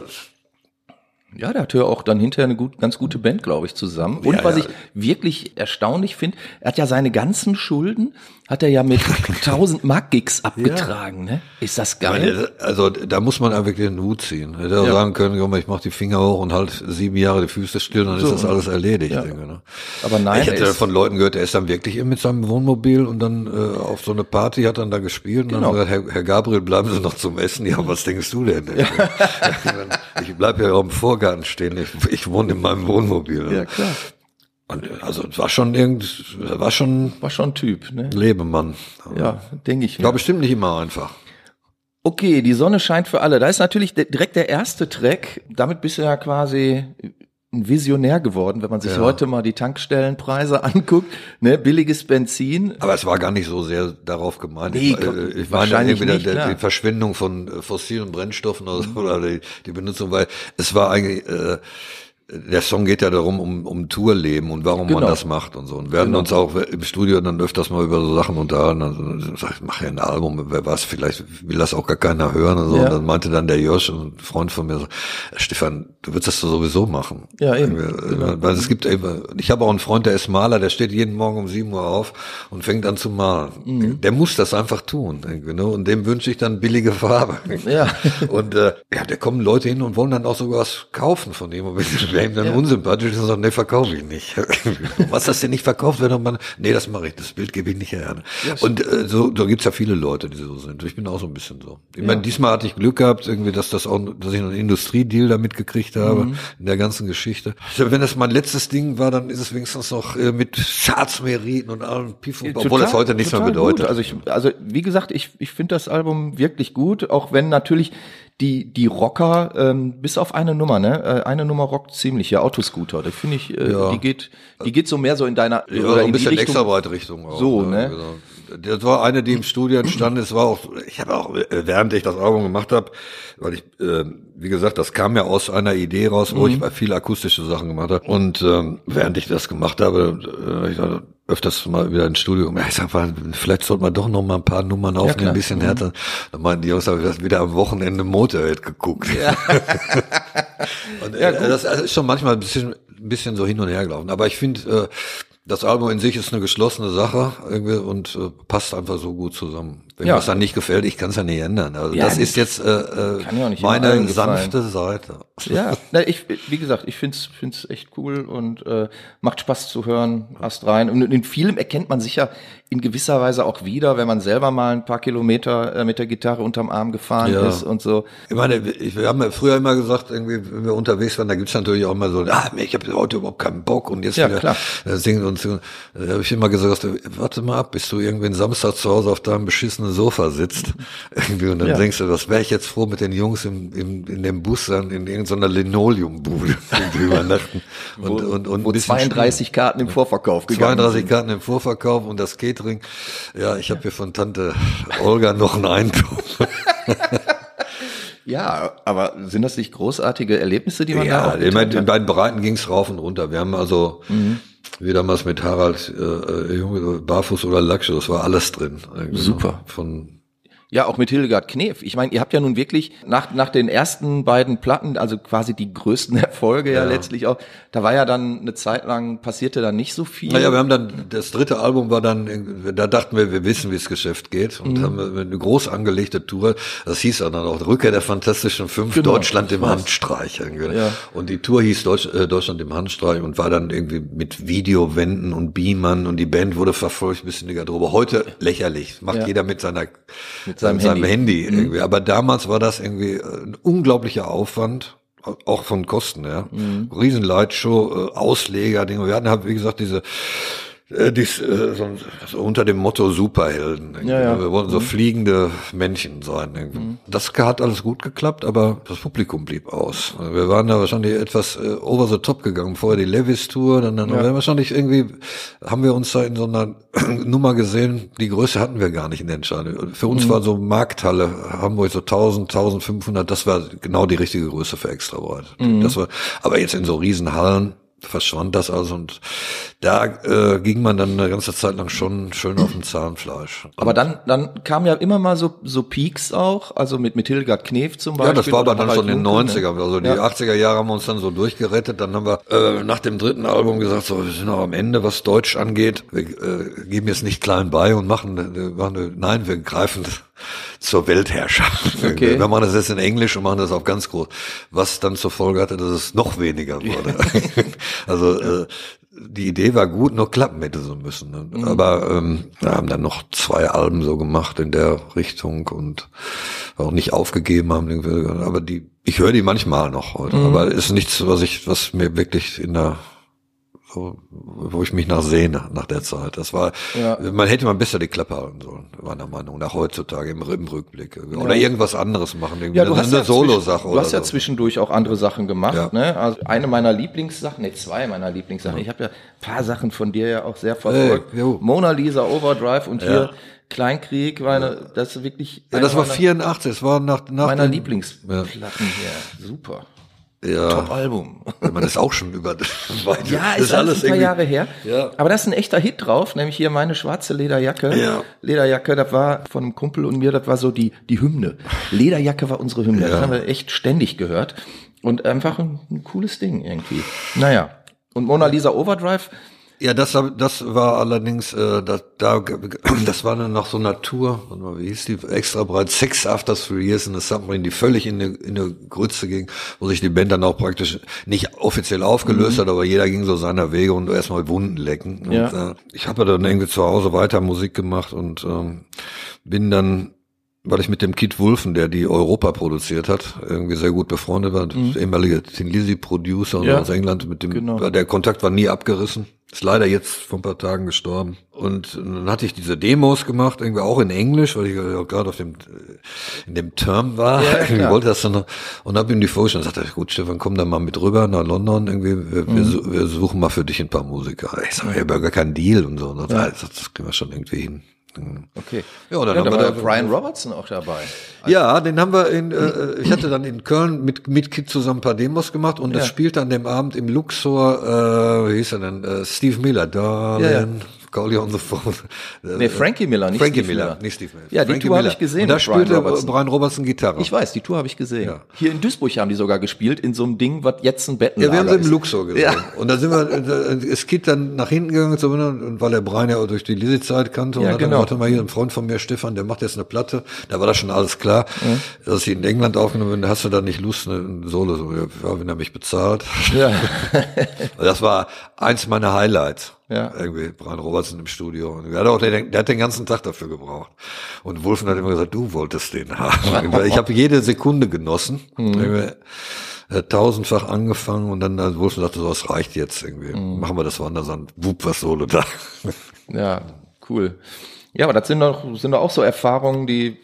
ja, der hatte ja auch dann hinterher eine gut, ganz gute Band, glaube ich, zusammen. Und ja, was ja. ich wirklich erstaunlich finde, er hat ja seine ganzen Schulden, hat er ja mit 1000 Mark Gigs abgetragen, ja. ne? Ist das geil? Also da muss man ja wirklich den Hut ziehen. Hätte er sagen können, komm, ich mach die Finger hoch und halt sieben Jahre die Füße still, dann so, ist das alles erledigt. Denke, ne? Aber nein. Ich hätte von Leuten gehört, er ist dann wirklich mit seinem Wohnmobil und dann äh, auf so eine Party hat dann da gespielt und genau. dann gesagt, Herr, Herr Gabriel, bleiben Sie noch zum Essen. Ja, was denkst du denn? ich bleib ja auch im Vorgarten stehen. Ich, ich wohne in meinem Wohnmobil. Ja, klar. Und also war schon irgend, war schon, war schon ein Typ, ne? Lebemann. Ja, denke ich. War bestimmt nicht immer einfach. Okay, die Sonne scheint für alle. Da ist natürlich direkt der erste Track. Damit bist du ja quasi ein Visionär geworden, wenn man sich ja. heute mal die Tankstellenpreise anguckt, ne, billiges Benzin. Aber es war gar nicht so sehr darauf gemeint. Nee, ich, äh, ich meine irgendwie nicht, der, die Verschwendung von äh, fossilen Brennstoffen oder, mhm. oder die, die Benutzung, weil es war eigentlich äh, der Song geht ja darum, um, um Tourleben und warum genau. man das macht und so. Und werden genau. uns auch im Studio dann öfters mal über so Sachen unterhalten. Also, sag ich, mach ja ein Album, wer weiß, vielleicht will das auch gar keiner hören und so. Ja. Und dann meinte dann der Josh, ein Freund von mir, so, Stefan, du würdest das sowieso machen. Ja, eben. Genau. Weil es gibt eben, ich habe auch einen Freund, der ist Maler, der steht jeden Morgen um sieben Uhr auf und fängt an zu malen. Mhm. Der muss das einfach tun. Ne? Und dem wünsche ich dann billige Farbe. Ja. Und äh, ja, da kommen Leute hin und wollen dann auch sogar was kaufen von dem. Und wäre ihm dann ja. unsympathisch und sagt, nee, verkaufe ich nicht. Was das denn nicht verkauft wird, man, nee, das mache ich, das Bild gebe ich nicht her. Yes. Und äh, so, so gibt's ja viele Leute, die so sind. Ich bin auch so ein bisschen so. Ich ja. meine, diesmal hatte ich Glück gehabt, irgendwie, dass das auch, dass ich einen Industriedeal damit gekriegt habe, mhm. in der ganzen Geschichte. Also, wenn das mein letztes Ding war, dann ist es wenigstens noch äh, mit Schatzmeriten und allem Piff und, obwohl das heute nichts mehr bedeutet. Gut. Also ich, also wie gesagt, ich, ich finde das Album wirklich gut, auch wenn natürlich die, die Rocker, ähm, bis auf eine Nummer, ne? Äh, eine Nummer rockt ziemlich, ja, Autoscooter. Da finde ich, äh, ja. die geht, die geht so mehr so in deiner ja, oder ein bisschen Richtung auch. So, ne? ne? Genau. Das war eine, die im Studio entstanden ist, war auch, ich habe auch, äh, während ich das Album gemacht habe, weil ich, äh, wie gesagt, das kam ja aus einer Idee raus, wo mhm. ich viele akustische Sachen gemacht habe. Und ähm, während ich das gemacht habe, äh, ich dachte, öfters mal wieder ins Studio. Ich sag mal, vielleicht sollte man doch noch mal ein paar Nummern aufnehmen, ja, ein bisschen härter. Mhm. Dann meinten die Jungs, habe ich das wieder am Wochenende Motorhead geguckt. Ja. und, ja, äh, das ist schon manchmal ein bisschen, ein bisschen so hin und her gelaufen. Aber ich finde, äh, das Album in sich ist eine geschlossene Sache irgendwie und äh, passt einfach so gut zusammen. Wenn ja. mir das dann nicht gefällt, ich kann es ja nicht ändern. Also ja, das ist jetzt äh, äh meine sanfte Seite. Ja, na, ich, wie gesagt, ich find's find's echt cool und äh, macht Spaß zu hören, hast rein. Und in vielem erkennt man sich ja in gewisser Weise auch wieder, wenn man selber mal ein paar Kilometer äh, mit der Gitarre unterm Arm gefahren ja. ist und so. Ich meine, wir haben ja früher immer gesagt, irgendwie, wenn wir unterwegs waren, da gibt's natürlich auch mal so, ah, ich habe heute überhaupt keinen Bock und jetzt ja, wieder klar. Äh, singen und singen. Da habe ich immer gesagt, warte mal ab, bis du irgendwie Samstag zu Hause auf deinem beschissenen dem Sofa sitzt. Irgendwie, und dann Ja. denkst du, was wäre ich jetzt froh mit den Jungs im, im, in dem Bus dann in irgendeiner Linoleumbude irgendwie übernachten. Und, wo, und, und wo ein bisschen 32 Karten im Vorverkauf gegangen 32 sind. Karten im Vorverkauf und das Catering. Ja, ich habe hier von Tante Olga noch einen Einkauf. Ja, aber sind das nicht großartige Erlebnisse, die man da Ja, auch ich meine, geteilt in beiden Bereichen ging's rauf und runter. Wir haben also wie damals mit Harald äh, äh, Junge, Barfuß oder Lackschuh, das war alles drin. Irgendwie Super. Von Ja, auch mit Hildegard Knef. Ich meine, ihr habt ja nun wirklich nach, nach den ersten beiden Platten, also quasi die größten Erfolge ja, Ja. letztlich auch, da war ja dann eine Zeit lang, passierte da nicht so viel. Naja, wir haben dann, das dritte Album war dann, da dachten wir, wir wissen, wie das Geschäft geht und haben eine groß angelegte Tour, das hieß dann auch Rückkehr der Fantastischen Fünf, Genau, Deutschland im. Handstreich. Ja. Und die Tour hieß Deutsch, äh, Deutschland im Handstreich und war dann irgendwie mit Videowänden und Beamern und die Band wurde verfolgt bis in die Garderobe. Heute lächerlich, macht Ja. jeder mit seiner, Mit seinem seinem Handy. Mhm. Handy irgendwie. Aber damals war das irgendwie äh, ein unglaublicher Aufwand. Auch von Kosten, ja. Mhm. Riesen Lightshow, äh, Ausleger, Dinge. Wir hatten halt, wie gesagt, diese, äh, dies, äh, so, so unter dem Motto Superhelden. Ja, ja. Wir wollten so fliegende Männchen sein. Irgendwie. Das hat alles gut geklappt, aber das Publikum blieb aus. Wir waren da wahrscheinlich etwas äh, over the top gegangen. Vorher die Levis Tour, dann, dann haben wir wahrscheinlich irgendwie, haben wir uns da in so einer Nummer gesehen, die Größe hatten wir gar nicht in der Entscheidung. Für uns war so Markthalle Hamburg so 1000, 1500, das war genau die richtige Größe für Extrabreit. Das war, aber jetzt in so Riesenhallen, verschwand das also und da äh, ging man dann eine ganze Zeit lang schon schön auf dem Zahnfleisch. aber dann, dann kam ja immer mal so, so Peaks auch, also mit, mit Hildegard Knef zum Beispiel. Ja, das war aber dann schon in den Junke, ne? 90er. Also die Ja. 80er Jahre haben wir uns dann so durchgerettet. Dann haben wir äh, nach dem dritten Album gesagt, so, wir sind auch am Ende, was Deutsch angeht. Wir äh, geben jetzt nicht klein bei und machen, äh, machen nein, wir greifen zur Weltherrschaft. Okay. Wir machen das jetzt in Englisch und machen das auf ganz groß. Was dann zur Folge hatte, dass es noch weniger wurde. also äh, die Idee war gut, nur klappen hätte so müssen. Ne? Mhm. Aber ähm, wir haben dann noch zwei Alben so gemacht in der Richtung und auch nicht aufgegeben haben. Aber die, ich höre die manchmal noch heute. Mhm. Aber ist nichts, was ich, was mir wirklich in der wo ich mich nach sehne, nach der Zeit. Das war, Ja. man hätte mal besser die Klappe halten sollen, meiner Meinung nach heutzutage im, im Rückblick. Oder irgendwas anderes machen, irgendwie Ja, du eine, hast, eine ja, Solo-Sache du hast ja so. zwischendurch auch andere Sachen gemacht. Ja. Ne? Also eine meiner Lieblingssachen, nee, zwei meiner Lieblingssachen. Ich habe ja ein paar Sachen von dir ja auch sehr verfolgt. Hey. Mona Lisa Overdrive und hier Kleinkrieg, meine, das ist wirklich Ja, das war meiner, 84, das war nach, nach meiner Lieblingsplatten hier. Super. Ja, Top-Album. man ist auch schon über. Ja, das ist alles ein paar Jahre her. Ja. Aber da ist ein echter Hit drauf, nämlich hier meine schwarze Lederjacke. Ja. Lederjacke, das war von einem Kumpel und mir, das war so die, die Hymne. Lederjacke war unsere Hymne. Das Ja. haben wir echt ständig gehört. Und einfach ein, ein cooles Ding irgendwie. Naja. Und Mona Lisa Overdrive, Ja, das, das war allerdings, äh, das, da, das war dann noch so Natur, mal, wie hieß die, extra breit, Six After Three Years in the Submarine, die völlig in eine, in eine Grütze ging, wo sich die Band dann auch praktisch nicht offiziell aufgelöst hat, aber jeder ging so seiner Wege und erstmal Wunden lecken. Und, Ja. äh, ich habe dann irgendwie zu Hause weiter Musik gemacht und ähm, bin dann weil ich mit dem Kit Wulfen, der die Europa produziert hat, irgendwie sehr gut befreundet war, ehemalige Tin Lizzy Producer Mhm. Ja. aus England, mit dem Genau. der Kontakt war nie abgerissen. Ist leider jetzt vor ein paar Tagen gestorben. Und dann hatte ich diese Demos gemacht, irgendwie auch in Englisch, weil ich ja gerade auf dem in dem Term war. Ja, ja, klar. wollte das dann noch, und habe ihm die vorgestellt und sagte, gut, Stefan, komm dann mal mit rüber nach London, irgendwie, wir, Mhm. wir suchen mal für dich ein paar Musiker. Ich sage, ich habe ja gar keinen Deal und so. Und das, das, das kriegen wir schon irgendwie hin. Okay. Ja, dann Ja, haben da wir Brian Robertson auch dabei. Ja, den haben wir in, äh, ich hatte dann in Köln mit, mit Kid zusammen ein paar Demos gemacht und das Ja. spielte an dem Abend im Luxor, äh, wie hieß er denn, äh, Steve Miller, Darling, Ja, ja. call you on the phone. Nee, Frankie Miller, nicht Frankie Steve Miller, Miller. nicht Steve Miller. Ja, die Frankie Tour habe ich gesehen Und da mit Brian spielte Robertson. Brian Robertson Gitarre. Ich weiß, die Tour habe ich gesehen. Ja. Hier in Duisburg haben die sogar gespielt, in so einem Ding, was jetzt ein Bettenlager Ja, wir haben sie im. Luxor gesehen. Ja. Und da sind wir, äh, ist Kid dann nach hinten gegangen, zu mir, und weil der Brian ja durch die Lizzie-Zeit kannte, und Ja, hat genau. dann gesagt, mal hier, ein Freund von mir, Stefan, der macht jetzt eine Platte. Da war das schon alles klar, dass ich in England aufgenommen bin, hast du da nicht Lust, ein Solo, so, ja, wenn er mich bezahlt. Ja. Das war eins meiner Highlights. Ja. Irgendwie Brian Robertson im Studio. Und der hat auch den, der hat den ganzen Tag dafür gebraucht. Und Wolfen hat immer gesagt, du wolltest den haben. ich habe jede Sekunde genossen. Mhm. Äh, tausendfach angefangen und dann äh, Wolfen sagte, so, das reicht jetzt irgendwie. Mhm. Machen wir das woanders an. Wupp, was Solo da. Ja, cool. Ja, aber das sind doch, sind doch auch so Erfahrungen, die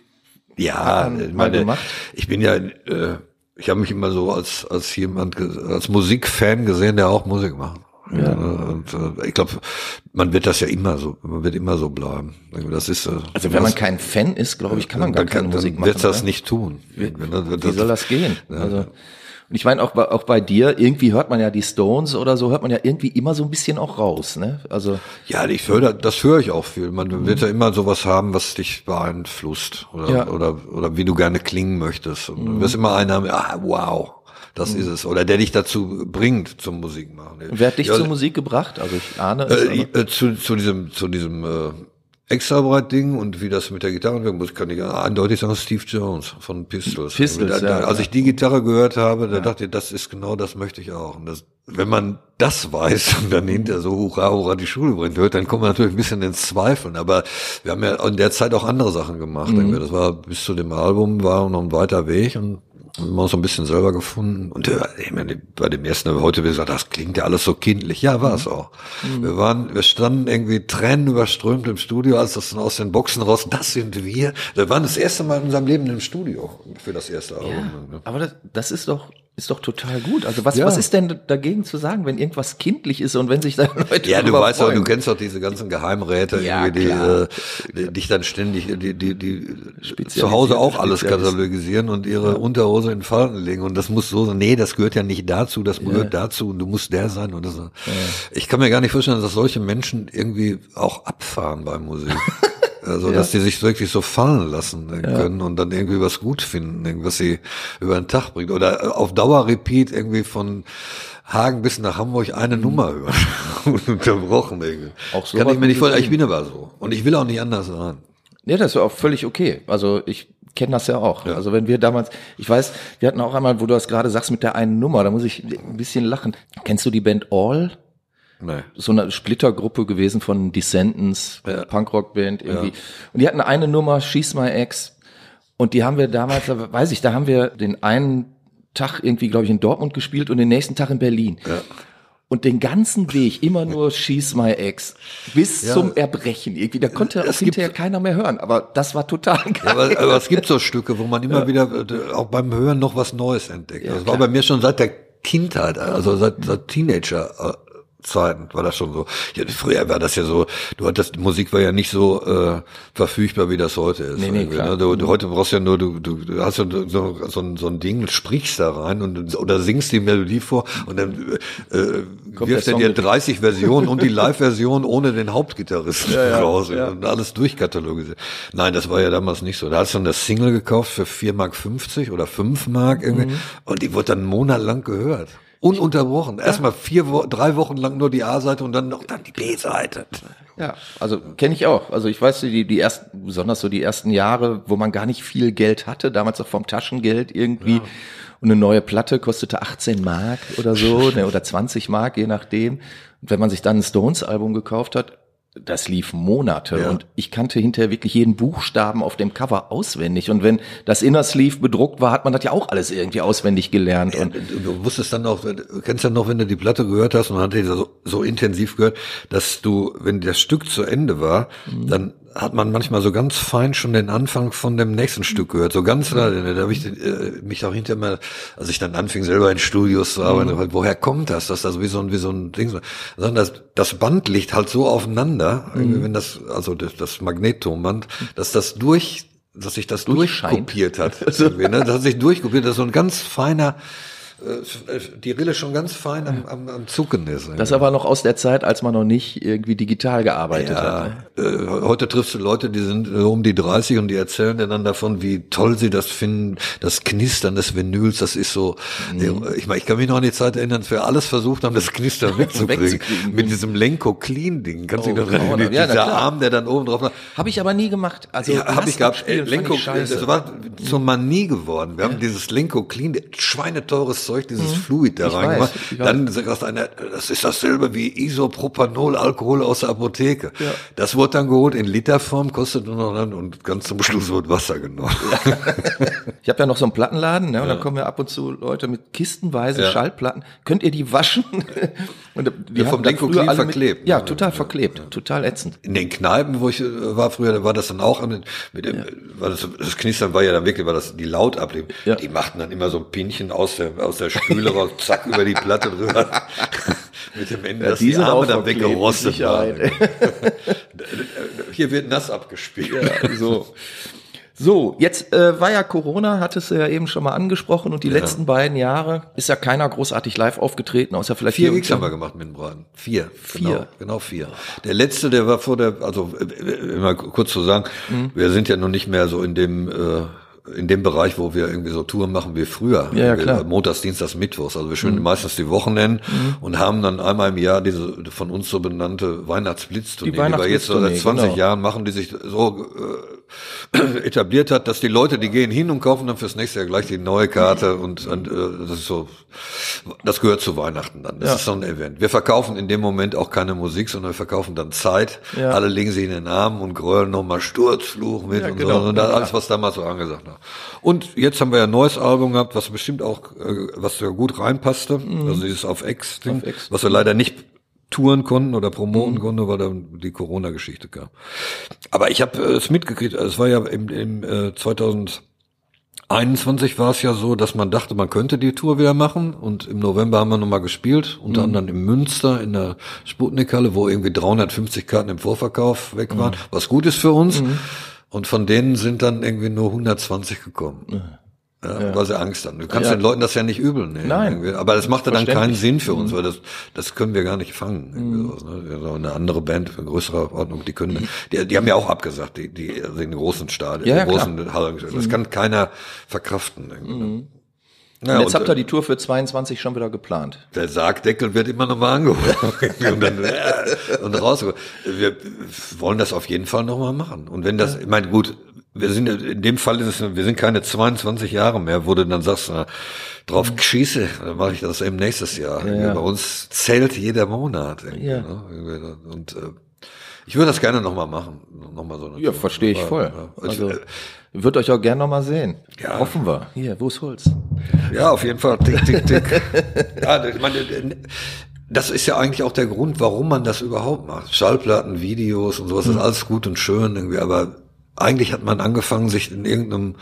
Ja, meine, ich bin ja, äh, ich habe mich immer so als als jemand als Musikfan gesehen, der auch Musik macht. Ja. Und äh, ich glaube, man wird das ja immer so, man wird immer so bleiben. Das ist äh, Also wenn man kein Fan ist, glaube ich, kann man gar dann, keine kann- Musik machen. wird das oder? nicht tun. Wie, wie soll das gehen? Also, und ich meine auch bei, auch bei dir, irgendwie hört man ja die Stones oder so, hört man ja irgendwie immer so ein bisschen auch raus, ne? Also Ja, ich höre, das höre ich auch viel. Man wird ja immer sowas haben, was dich beeinflusst oder, Ja. oder, oder wie du gerne klingen möchtest. Und du wirst immer haben, ah, wow, das ist es. Oder der dich dazu bringt zum Musik machen. wer hat dich ja, zur Musik gebracht? Also ich ahne es. äh, äh, zu, zu diesem, zu diesem äh, Extrabreit-Ding und wie das mit der Gitarre wirken muss, kann ich eindeutig sagen, Steve Jones von Pistols. Pistols, da, ja, als ja. ich die Gitarre gehört habe, da dachte ich, das ist genau das möchte ich auch. Und das, wenn man das weiß und dann hinter so hurra, hurra die Schule bringt hört, dann kommt man natürlich ein bisschen ins Zweifeln. Aber wir haben ja in der Zeit auch andere Sachen gemacht. Mhm. Das war bis zu dem Album war noch ein weiter Weg und haben wir uns so ein bisschen selber gefunden. Und äh, ich meine, bei dem ersten heute wie gesagt, das klingt ja alles so kindlich. Ja, war es auch. Wir waren, wir standen irgendwie Tränen überströmt im Studio, als das dann aus den Boxen raus, das sind wir. Wir waren das erste Mal in unserem Leben im Studio für das erste Album. ne? Aber das, das ist doch ist doch total gut. Also was Ja. was ist denn dagegen zu sagen, wenn irgendwas kindlich ist und wenn sich da Leute Ja, du weißt doch, du kennst doch diese ganzen Geheimräte, Ja, irgendwie, die, äh, die dich dann ständig, die, die, die zu Hause auch alles katalogisieren und ihre Unterhose in Falten legen. Und das muss so sein. Nee, das gehört ja nicht dazu, das gehört dazu und du musst der sein. Und das, Ich kann mir gar nicht vorstellen, dass solche Menschen irgendwie auch abfahren bei Musik. Also, dass die sich wirklich so fallen lassen können und dann irgendwie was gut finden, was sie über den Tag bringt. Oder auf Dauer-Repeat irgendwie von Hagen bis nach Hamburg eine Nummer hören. Ununterbrochen irgendwie. Auch so Kann ich mir nicht vorstellen. Ich bin aber so. Und ich will auch nicht anders sein. Ja, das ist auch völlig okay. Also ich kenne das ja auch. Also wenn wir damals, ich weiß, wir hatten auch einmal, wo du das gerade sagst mit der einen Nummer, da muss ich ein bisschen lachen. Kennst du die Band All? Nee. so eine Splittergruppe gewesen von Descendants, Punkrock-Band irgendwie. Und die hatten eine Nummer, She's My Ex. Und die haben wir damals, da weiß ich, da haben wir den einen Tag irgendwie, glaube ich, in Dortmund gespielt und den nächsten Tag in Berlin. Und den ganzen Weg immer nur She's My Ex. Bis zum Erbrechen irgendwie. Da konnte auch Es gibt- hinterher keiner mehr hören. Aber das war total geil. Ja, aber, aber es gibt so Stücke, wo man immer wieder äh, auch beim Hören noch was Neues entdeckt. das war bei mir schon seit der Kindheit, also seit, seit Teenager. Äh, Zeiten war das schon so. Ja, früher war das ja so, du hattest, Musik war ja nicht so äh, verfügbar, wie das heute ist. Nee, nee, klar. ne? du, du, heute brauchst ja nur, du, du, du hast ja so, so, so, ein, so ein Ding, sprichst da rein und oder singst die Melodie vor und dann äh, Kommt wirft der er Song dir mit. 30 Versionen und die Live-Version ohne den Hauptgitarristen ja, raus ja. und alles durchkatalogisiert. Nein, das war ja damals nicht so. Da hast du dann das Single gekauft für 4,50 Mark oder 5 Mark irgendwie Mhm. und die wurde dann einen Monat lang gehört. Ununterbrochen. Erstmal vier, Wo drei Wochen lang nur die A-Seite und dann noch dann die B-Seite. Ja, also kenne ich auch. Also ich weiß, die, die ersten, besonders so die ersten Jahre, wo man gar nicht viel Geld hatte, damals auch vom Taschengeld irgendwie. Und eine neue Platte kostete 18 Mark oder so, ne, oder 20 Mark, je nachdem. Und wenn man sich dann ein Stones-Album gekauft hat, das lief Monate Ja. und ich kannte hinterher wirklich jeden Buchstaben auf dem Cover auswendig. Und wenn das Inner Sleeve bedruckt war, hat man das ja auch alles irgendwie auswendig gelernt. Und Du, wusstest dann noch, du kennst ja noch, wenn du die Platte gehört hast und hat die so, so intensiv gehört, dass du, wenn das Stück zu Ende war, Mhm. dann hat man manchmal so ganz fein schon den Anfang von dem nächsten Stück gehört. So ganz, da, da habe ich äh, mich auch hinterher mal, als ich dann anfing, selber in Studios zu arbeiten, Mhm. woher kommt das? Dass das wie so ein, wie so ein Ding, so- sondern das, das Band liegt halt so aufeinander, Mhm. wenn das, also das, das Magnettonband, dass das durch, dass sich das durchkopiert hat. irgendwie, ne? Das hat sich durchkopiert, das ist so ein ganz feiner, äh, die Rille schon ganz fein am, am, am Zucken ist. das aber noch aus der Zeit, als man noch nicht irgendwie digital gearbeitet hat. ja, Ne? äh, heute triffst du Leute, die sind äh, um die 30 und die erzählen dir dann davon, wie toll sie das finden, das Knistern des Vinyls, das ist so, Mhm. äh, ich meine, ich kann mich noch an die Zeit erinnern, dass wir alles versucht haben, das Knistern wegzukriegen. Wegzukriegen. Mit diesem Lenko-Clean-Ding, kannst du Oh, dich noch erinnern? Ja, Dieser klar. Arm, der dann oben drauf war. Habe ich aber nie gemacht. Also Ja, habe ich gehabt. Spielen Lenko, das war zur Manie geworden. Wir haben dieses Lenko Clean, schweineteures Zeug, dieses Fluid da reingemacht. Dann sagt einer, das ist dasselbe wie Isopropanol, Alkohol aus der Apotheke. Ja. Das wurde dann geholt in Literform, kostet nur noch dann und ganz zum Schluss wird Wasser genommen. Ich habe ja noch so einen Plattenladen, ne? Und dann kommen ja ab und zu Leute mit kistenweise Ja. Schallplatten. Könnt ihr die waschen? und die Ja, vom früher Clean alle mit- verklebt, Ja, ne? total Ja, verklebt, total ätzend. In den Kneipen, wo ich äh, war früher, da war das dann auch an den- mit dem, war das, das Knistern war ja dann wirklich, war das die laut ableben. Ja. Die machten dann immer so ein Pinchen aus der aus der Spüle raus, zack über die Platte drüber. mit dem Ende, Ja, dass die Arme dann weggerostet waren. Hier wird nass abgespielt. So. So, jetzt äh, war ja Corona, hattest du ja eben schon mal angesprochen und die letzten beiden Jahre ist ja keiner großartig live aufgetreten, außer vielleicht Vier Gigs haben wir gemacht mit dem Braten. Vier. Vier. Genau, genau vier. Der letzte, der war vor der, also äh, immer kurz zu sagen, Mhm. wir sind ja noch nicht mehr so in dem äh, in dem Bereich, wo wir irgendwie so Touren machen wie früher. Ja, ja, klar. Mhm. Montags, Dienstags, Mittwochs. Also wir spielen meistens die Wochenenden und haben dann einmal im Jahr diese von uns so benannte Weihnachtsblitztournee, Die die wir jetzt so seit Weihnachtsblitztournee, 20 genau. Jahren machen, die sich so äh, etabliert hat, dass die Leute, die gehen hin und kaufen dann fürs nächste Jahr gleich die neue Karte und, und äh, das ist so, das gehört zu Weihnachten dann. Das Ja. ist so ein Event. Wir verkaufen in dem Moment auch keine Musik, sondern wir verkaufen dann Zeit. Ja. Alle legen sich in den Arm und grölen nochmal Sturzfluch mit Ja, und genau. so. Und alles, was damals so angesagt war. Und jetzt haben wir ja ein neues Album gehabt, was bestimmt auch, äh, was da gut reinpasste. Also dieses auf X, Ding, Mhm. Auf X. was wir leider nicht touren konnten oder promoten konnten, weil dann die Corona-Geschichte kam. Aber ich habe es mitgekriegt, also es war ja im, im äh, 2021 war es ja so, dass man dachte, man könnte die Tour wieder machen und im November haben wir nochmal gespielt, unter anderem in Münster in der Sputnikhalle, wo irgendwie 350 Karten im Vorverkauf weg waren, was gut ist für uns. Und von denen sind dann irgendwie nur 120 gekommen. Ja, Weil sie Angst haben. Du kannst Ja. den Leuten das ja nicht übel nehmen. Nein. irgendwie. Aber das machte dann keinen. Sinn für uns, weil das, das können wir gar nicht fangen. irgendwie sowas, ne? Ja, so Eine andere Band für größere Ordnung, die können, die, die haben ja auch abgesagt, die, die, also in den großen Stadien, Ja, ja, in den großen Hallen. Das kann keiner verkraften. ne? Ja, Und jetzt und, habt ihr die Tour für 22 schon wieder geplant. der Sargdeckel wird immer noch mal angeholt und dann äh, und rausgeholt. Wir wollen das auf jeden Fall noch mal machen. Und wenn das, ich meine, gut, wir sind in dem Fall ist es, wir sind keine 22 Jahre mehr, wo du dann sagst, na, drauf schieße, dann mache ich das eben nächstes Jahr. Mhm. ja. Bei uns zählt jeder Monat. Ja. ne? Und äh, ich würde das gerne noch mal machen, noch mal so eine Ja, verstehe ich voll. ja. Also, äh, wird euch auch gern noch mal sehen. Ja. Hoffen wir. Hier, wo ist Holz? Ja, auf jeden Fall. Tick, tick, tick. ja, ich meine, das ist ja eigentlich auch der Grund, warum man das überhaupt macht. Schallplatten, Videos und sowas, das ist alles gut und schön irgendwie, aber eigentlich hat man angefangen, sich in irgendeinem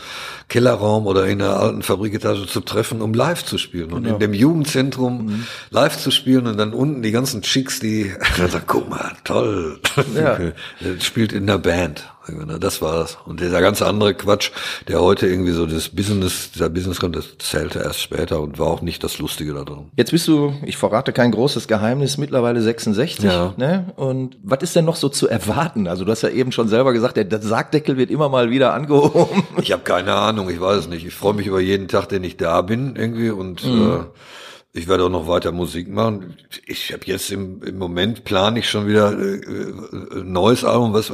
Kellerraum oder in einer alten Fabriketage zu treffen, um live zu spielen. Und in dem Jugendzentrum live zu spielen und dann unten die ganzen Chicks, die sagen, guck mal, toll. Ja. Spielt in der Band. Das war's. Und dieser ganze andere Quatsch, der heute irgendwie so das Business, dieser Business kommt, das zählte erst später und war auch nicht das Lustige da drin. Jetzt bist du, ich verrate kein großes Geheimnis, mittlerweile 66. Ja. Ne? Und was ist denn noch so zu erwarten? Also du hast ja eben schon selber gesagt, der, der Sargdeckel wird immer mal wieder angehoben. Ich habe keine Ahnung, ich weiß es nicht. Ich freue mich über jeden Tag, den ich da bin irgendwie und äh, ich werde auch noch weiter Musik machen. Ich habe jetzt im, im Moment plane ich schon wieder äh, äh, ein neues Album, was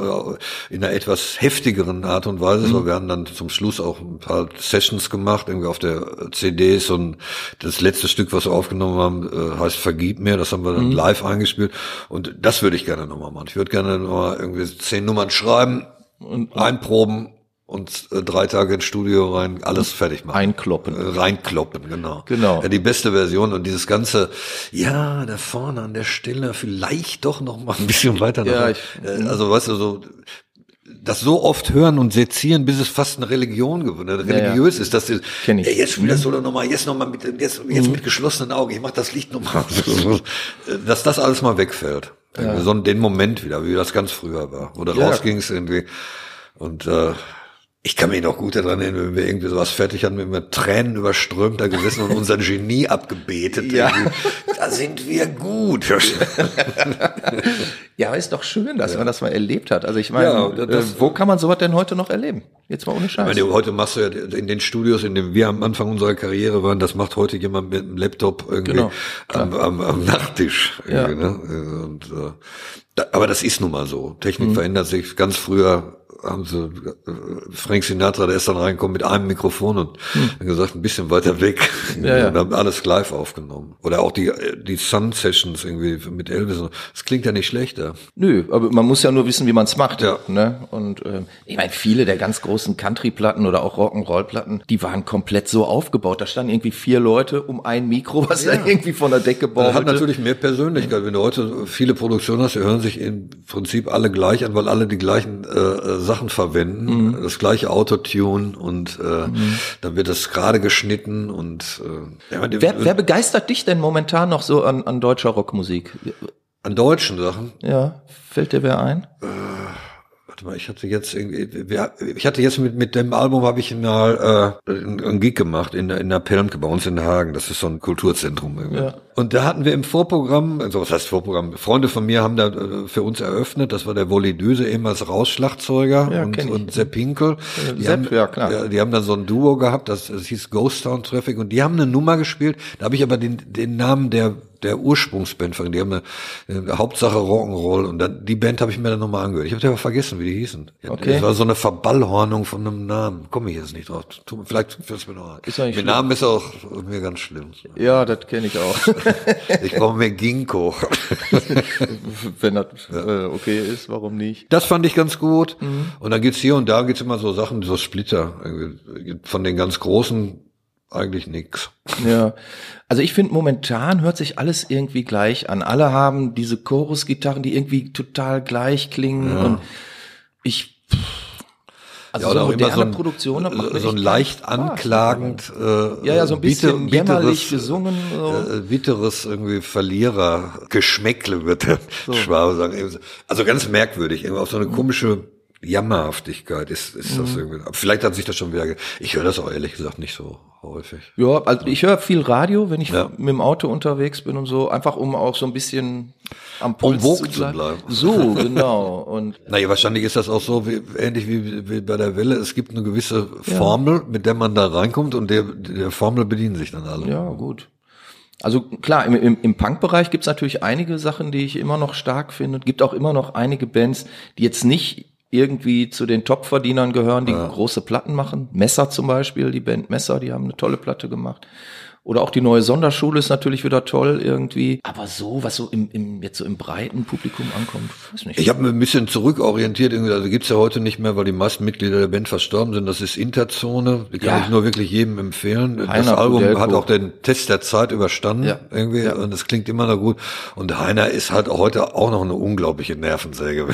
in einer etwas heftigeren Art und Weise ist. weil Wir haben dann zum Schluss auch ein paar Sessions gemacht, irgendwie auf der CD ist und das letzte Stück, was wir aufgenommen haben, äh, heißt Vergib mir. Das haben wir dann live eingespielt und das würde ich gerne nochmal machen. Ich würde gerne nochmal irgendwie zehn Nummern schreiben und einproben und äh, drei Tage ins Studio rein, alles fertig machen. Einkloppen. Äh, Reinkloppen, genau. Genau. Ja, die beste Version und dieses ganze, ja, da vorne an der Stelle vielleicht doch noch mal ein bisschen weiter nach. Ja, ich- äh, also weißt du, so das so oft hören und sezieren, bis es fast eine Religion geworden, äh, religiös ist, dass die, Kenn ich. Mhm. Ey, jetzt spiel das oder noch mal, jetzt noch mal mit, jetzt, jetzt mit geschlossenen Augen, ich mach das Licht noch mal, dass das alles mal wegfällt. So den Moment wieder, wie das ganz früher war, wo du Ja. rausgingst irgendwie und äh, ich kann mich noch gut daran erinnern, wenn wir irgendwie sowas fertig hatten, wenn wir Tränen überströmt da gesessen und unser Genie abgebetet. Ja. Da sind wir gut. Ja, ist doch schön, dass man das mal erlebt hat. Also ich meine, Ja, das- äh, wo kann man sowas denn heute noch erleben? Jetzt mal ohne Ich Scheiß. meine, heute machst du ja in den Studios, in denen wir am Anfang unserer Karriere waren, das macht heute jemand mit einem Laptop irgendwie Genau, am, am, am Nachttisch. Irgendwie, ne? Und, äh, aber das ist nun mal so. Technik Mhm. verändert sich. Ganz früher haben sie, äh, Frank Sinatra, der ist dann reingekommen mit einem Mikrofon und hm. gesagt, ein bisschen weiter weg. Ja, ja. Und haben alles live aufgenommen. Oder auch die, die Sun Sessions irgendwie mit Elvis. Das klingt ja nicht schlechter. Nö, aber man muss ja nur wissen, wie man es macht. Ja. Ne? Und äh, ich meine, viele der ganz großen Country-Platten oder auch Rock'n'Roll-Platten, die waren komplett so aufgebaut. Da standen irgendwie vier Leute um ein Mikro, was ja. da irgendwie von der Decke baut. Hat natürlich mehr Persönlichkeit. Wenn du heute viele Produktionen hast, die hören sich im Prinzip alle gleich an, weil alle die gleichen äh, Sachen verwenden, mhm. das gleiche Autotune und äh, mhm. dann wird das gerade geschnitten und äh, ja, wer, wer begeistert dich denn momentan noch so an, an deutscher Rockmusik? An deutschen Sachen? Ja, fällt dir wer ein? Äh, warte mal, ich hatte jetzt irgendwie, ich hatte jetzt mit, mit dem Album habe ich mal äh, einen Gig gemacht in, in der Pelmke bei uns in Hagen. Das ist so ein Kulturzentrum. Irgendwie. Ja. Und da hatten wir im Vorprogramm, also was heißt Vorprogramm? Freunde von mir haben da äh, für uns eröffnet. Das war der Wolli Düse, ehemals Rausschlagzeuger ja, und, und Sepp Pinkel. Die Sepp, haben, ja klar. Die haben dann so ein Duo gehabt, das, das hieß Ghost Town Traffic und die haben eine Nummer gespielt. Da habe ich aber den, den Namen der der Ursprungsband von, die haben eine, eine Hauptsache Rock'n'Roll und dann, die Band habe ich mir dann nochmal angehört. Ich habe aber vergessen, wie die hießen. Okay. Das war so eine Verballhornung von einem Namen. Komme ich jetzt nicht drauf. Vielleicht fällt's mir noch ein. Ist Mit Namen ist auch mir ganz schlimm. Ja, das kenne ich auch. ich brauche mehr Ginkgo. Wenn das ja. äh, okay ist, warum nicht? Das fand ich ganz gut. Mhm. Und dann gibt's hier und da gibt's immer so Sachen, so Splitter. Von den ganz großen eigentlich nix. Ja, also ich finde momentan hört sich alles irgendwie gleich an. Alle haben diese Chorusgitarren, die irgendwie total gleich klingen ja. und ich also ja, so moderne so ein, Produktion so, so ein leicht anklagend äh, ja ja so ein bisschen bitter, jämmerlich gesungen so. äh, bitteres irgendwie Verlierer Geschmäckle wird der so. Schwabe sagen also ganz merkwürdig irgendwie auf so eine komische Jammerhaftigkeit ist, ist das mhm. irgendwie. Vielleicht hat sich das schon wieder. Ich höre das auch ehrlich gesagt nicht so häufig. Ja, also ich höre viel Radio, wenn ich ja. mit dem Auto unterwegs bin und so, einfach um auch so ein bisschen am Puls um zu, zu bleiben. So, genau. Und naja, wahrscheinlich ist das auch so wie, ähnlich wie, wie bei der Welle. Es gibt eine gewisse Formel, ja. mit der man da reinkommt und der, der Formel bedienen sich dann alle. Ja, gut. Also klar, im, im, im Punk-Bereich gibt's natürlich einige Sachen, die ich immer noch stark finde. Es gibt auch immer noch einige Bands, die jetzt nicht irgendwie zu den Top-Verdienern gehören, die ja. große Platten machen. Messer zum Beispiel, die Band Messer, die haben eine tolle Platte gemacht. Oder auch die neue Sonderschule ist natürlich wieder toll irgendwie. Aber so, was so im, im jetzt so im breiten Publikum ankommt, weiß nicht. Ich habe mir ein bisschen zurückorientiert, irgendwie, also gibt's ja heute nicht mehr, weil die meisten Mitglieder der Band verstorben sind. Das ist Interzone. Die kann ja. ich nur wirklich jedem empfehlen. Heiner das Album Budelko. hat auch den Test der Zeit überstanden ja. irgendwie ja. und es klingt immer noch gut. Und Heiner ist halt heute auch noch eine unglaubliche Nervensäge.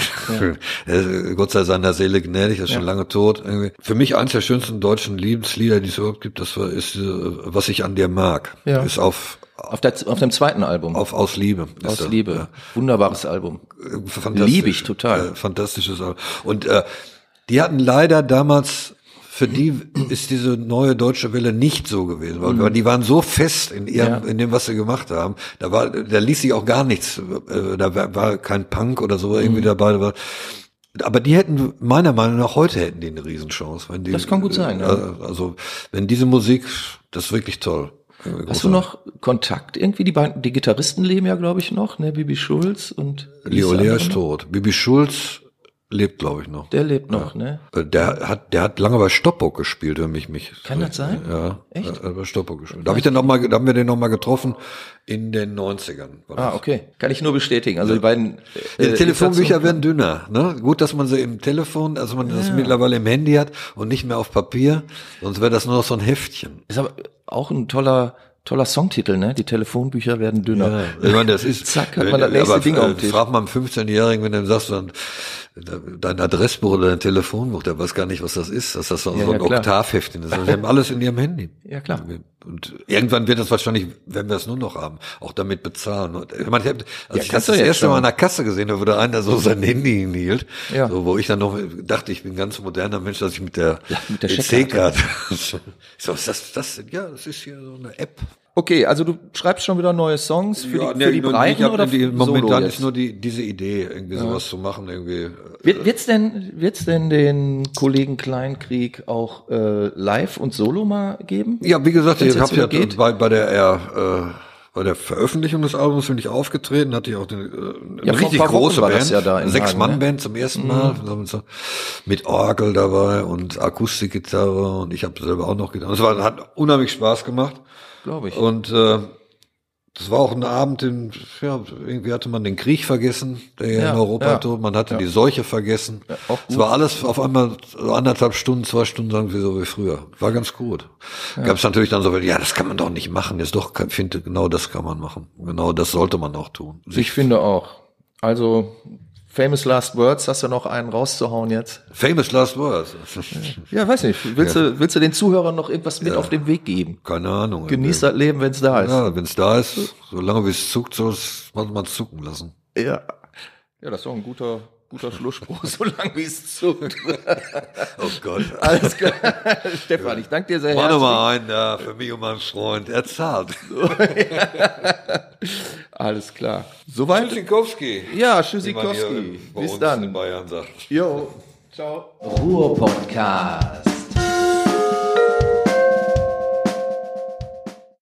Ja. Gott sei seiner Seele gnädig, ist schon lange tot. Irgendwie. Für mich eins der schönsten deutschen Liebeslieder, die es überhaupt gibt, das war, ist, äh, was ich an dir mag. Ja. Ist auf auf, der, auf dem zweiten Album. Auf Aus Liebe. Aus der, Liebe. Ja. Wunderbares Album. Liebe ich total. Äh, fantastisches Album. Und äh, die hatten leider damals, für die ist diese neue deutsche Welle nicht so gewesen, weil, mhm. die waren so fest in ihrem, ja. in dem, was sie gemacht haben. Da war, da ließ sich auch gar nichts, äh, da war, war kein Punk oder so irgendwie mhm. dabei. War, aber die hätten, meiner Meinung nach, heute hätten die eine Riesenchance. Wenn die, das kann gut sein, ja. Äh, also, wenn diese Musik, das ist wirklich toll. Hast du noch Kontakt irgendwie? Die beiden, die Gitarristen leben ja, glaube ich, noch, ne? Bibi Schulz und Leo Lea ist tot. Bibi Schulz lebt, glaube ich, noch. Der lebt noch, ja. ne? Äh, der hat, der hat lange bei Stoppock gespielt, wenn mich mich. Kann das sein? Ja. Echt? Bei Stoppock gespielt. Da habe ich dann noch mal, da haben wir den noch mal getroffen in den 90ern. Ah, okay. Kann ich nur bestätigen. Also die beiden. Äh, die Telefonbücher werden dünner, ne? Gut, dass man sie im Telefon, also man ja. das mittlerweile im Handy hat und nicht mehr auf Papier, sonst wäre das nur noch so ein Heftchen. Ist aber auch ein toller, toller Songtitel, ne? Die Telefonbücher werden dünner. Ja, ich meine, das ist, zack, hat man das nächste Ding auf Tisch. Frag mal einen 15-Jährigen, wenn du sagst, dann, dein Adressbuch oder dein Telefonbuch, der weiß gar nicht, was das ist, dass das so, ja, so ein ja, Oktavheftchen ist. Die haben alles in ihrem Handy. Ja, klar. Und irgendwann wird das wahrscheinlich, wenn wir es nur noch haben, auch damit bezahlen. Und ich meine, ich hab, als ja, ich das das erste Mal an der Kasse gesehen habe, wo der einer so sein Handy hinhielt, ja. so, wo ich dann noch dachte, ich bin ein ganz moderner Mensch, dass ich mit der, ja, mit der EC-Karte, so, ist das, das, ja, das ist hier so eine App. Okay, also du schreibst schon wieder neue Songs für ja, die, für die Breiten oder die, Momentan ist nur die, diese Idee, irgendwie ja. sowas zu machen, irgendwie. Äh, Wird, wird's denn, wird's denn den Kollegen Kleinkrieg auch äh, live und solo mal geben? Ja, wie gesagt, ich habe ja bei, bei der äh, bei der Veröffentlichung des Albums bin ich aufgetreten, hatte ich auch eine, eine Ja, richtig große Band, ja Sechs-Mann-Band ne? zum ersten Mal, so- mit Orgel dabei und Akustikgitarre und ich habe selber auch noch getan. Es war, hat unheimlich Spaß gemacht Glaube ich. und äh, das war auch ein Abend, in, ja, irgendwie hatte man den Krieg vergessen, der Ja, in Europa ja. tobt. Man hatte Ja. die Seuche vergessen. es war alles auf einmal so anderthalb Stunden, zwei Stunden, sagen wir so wie früher. War ganz gut. Gab es natürlich dann so, ja, das kann man doch nicht machen. Jetzt doch, finde, genau das kann man machen. Genau das sollte man auch tun. Ich finde auch. Also, famous last words, hast du noch einen rauszuhauen jetzt? Famous last words. Ja, weiß nicht. Willst, du, willst du den Zuhörern noch irgendwas mit auf den Weg geben? Keine Ahnung. Genieß das Leben, wenn es da ist. Ja, wenn es da ist, solange wie es zuckt, soll es man zucken lassen. Ja. Ja, das ist doch ein guter, guter Schlussspruch, solange wie es zuckt. Oh Gott. Alles klar. Stefan, ich danke dir sehr Mach herzlich. noch mal einen da für mich und meinen Freund. Er zahlt. Alles klar. Soweit? Tschüssikowski. Ja, Tschüssikowski. bei Bis uns in dann. Bayern sagt. Jo. Ciao. Ruhr-Podcast.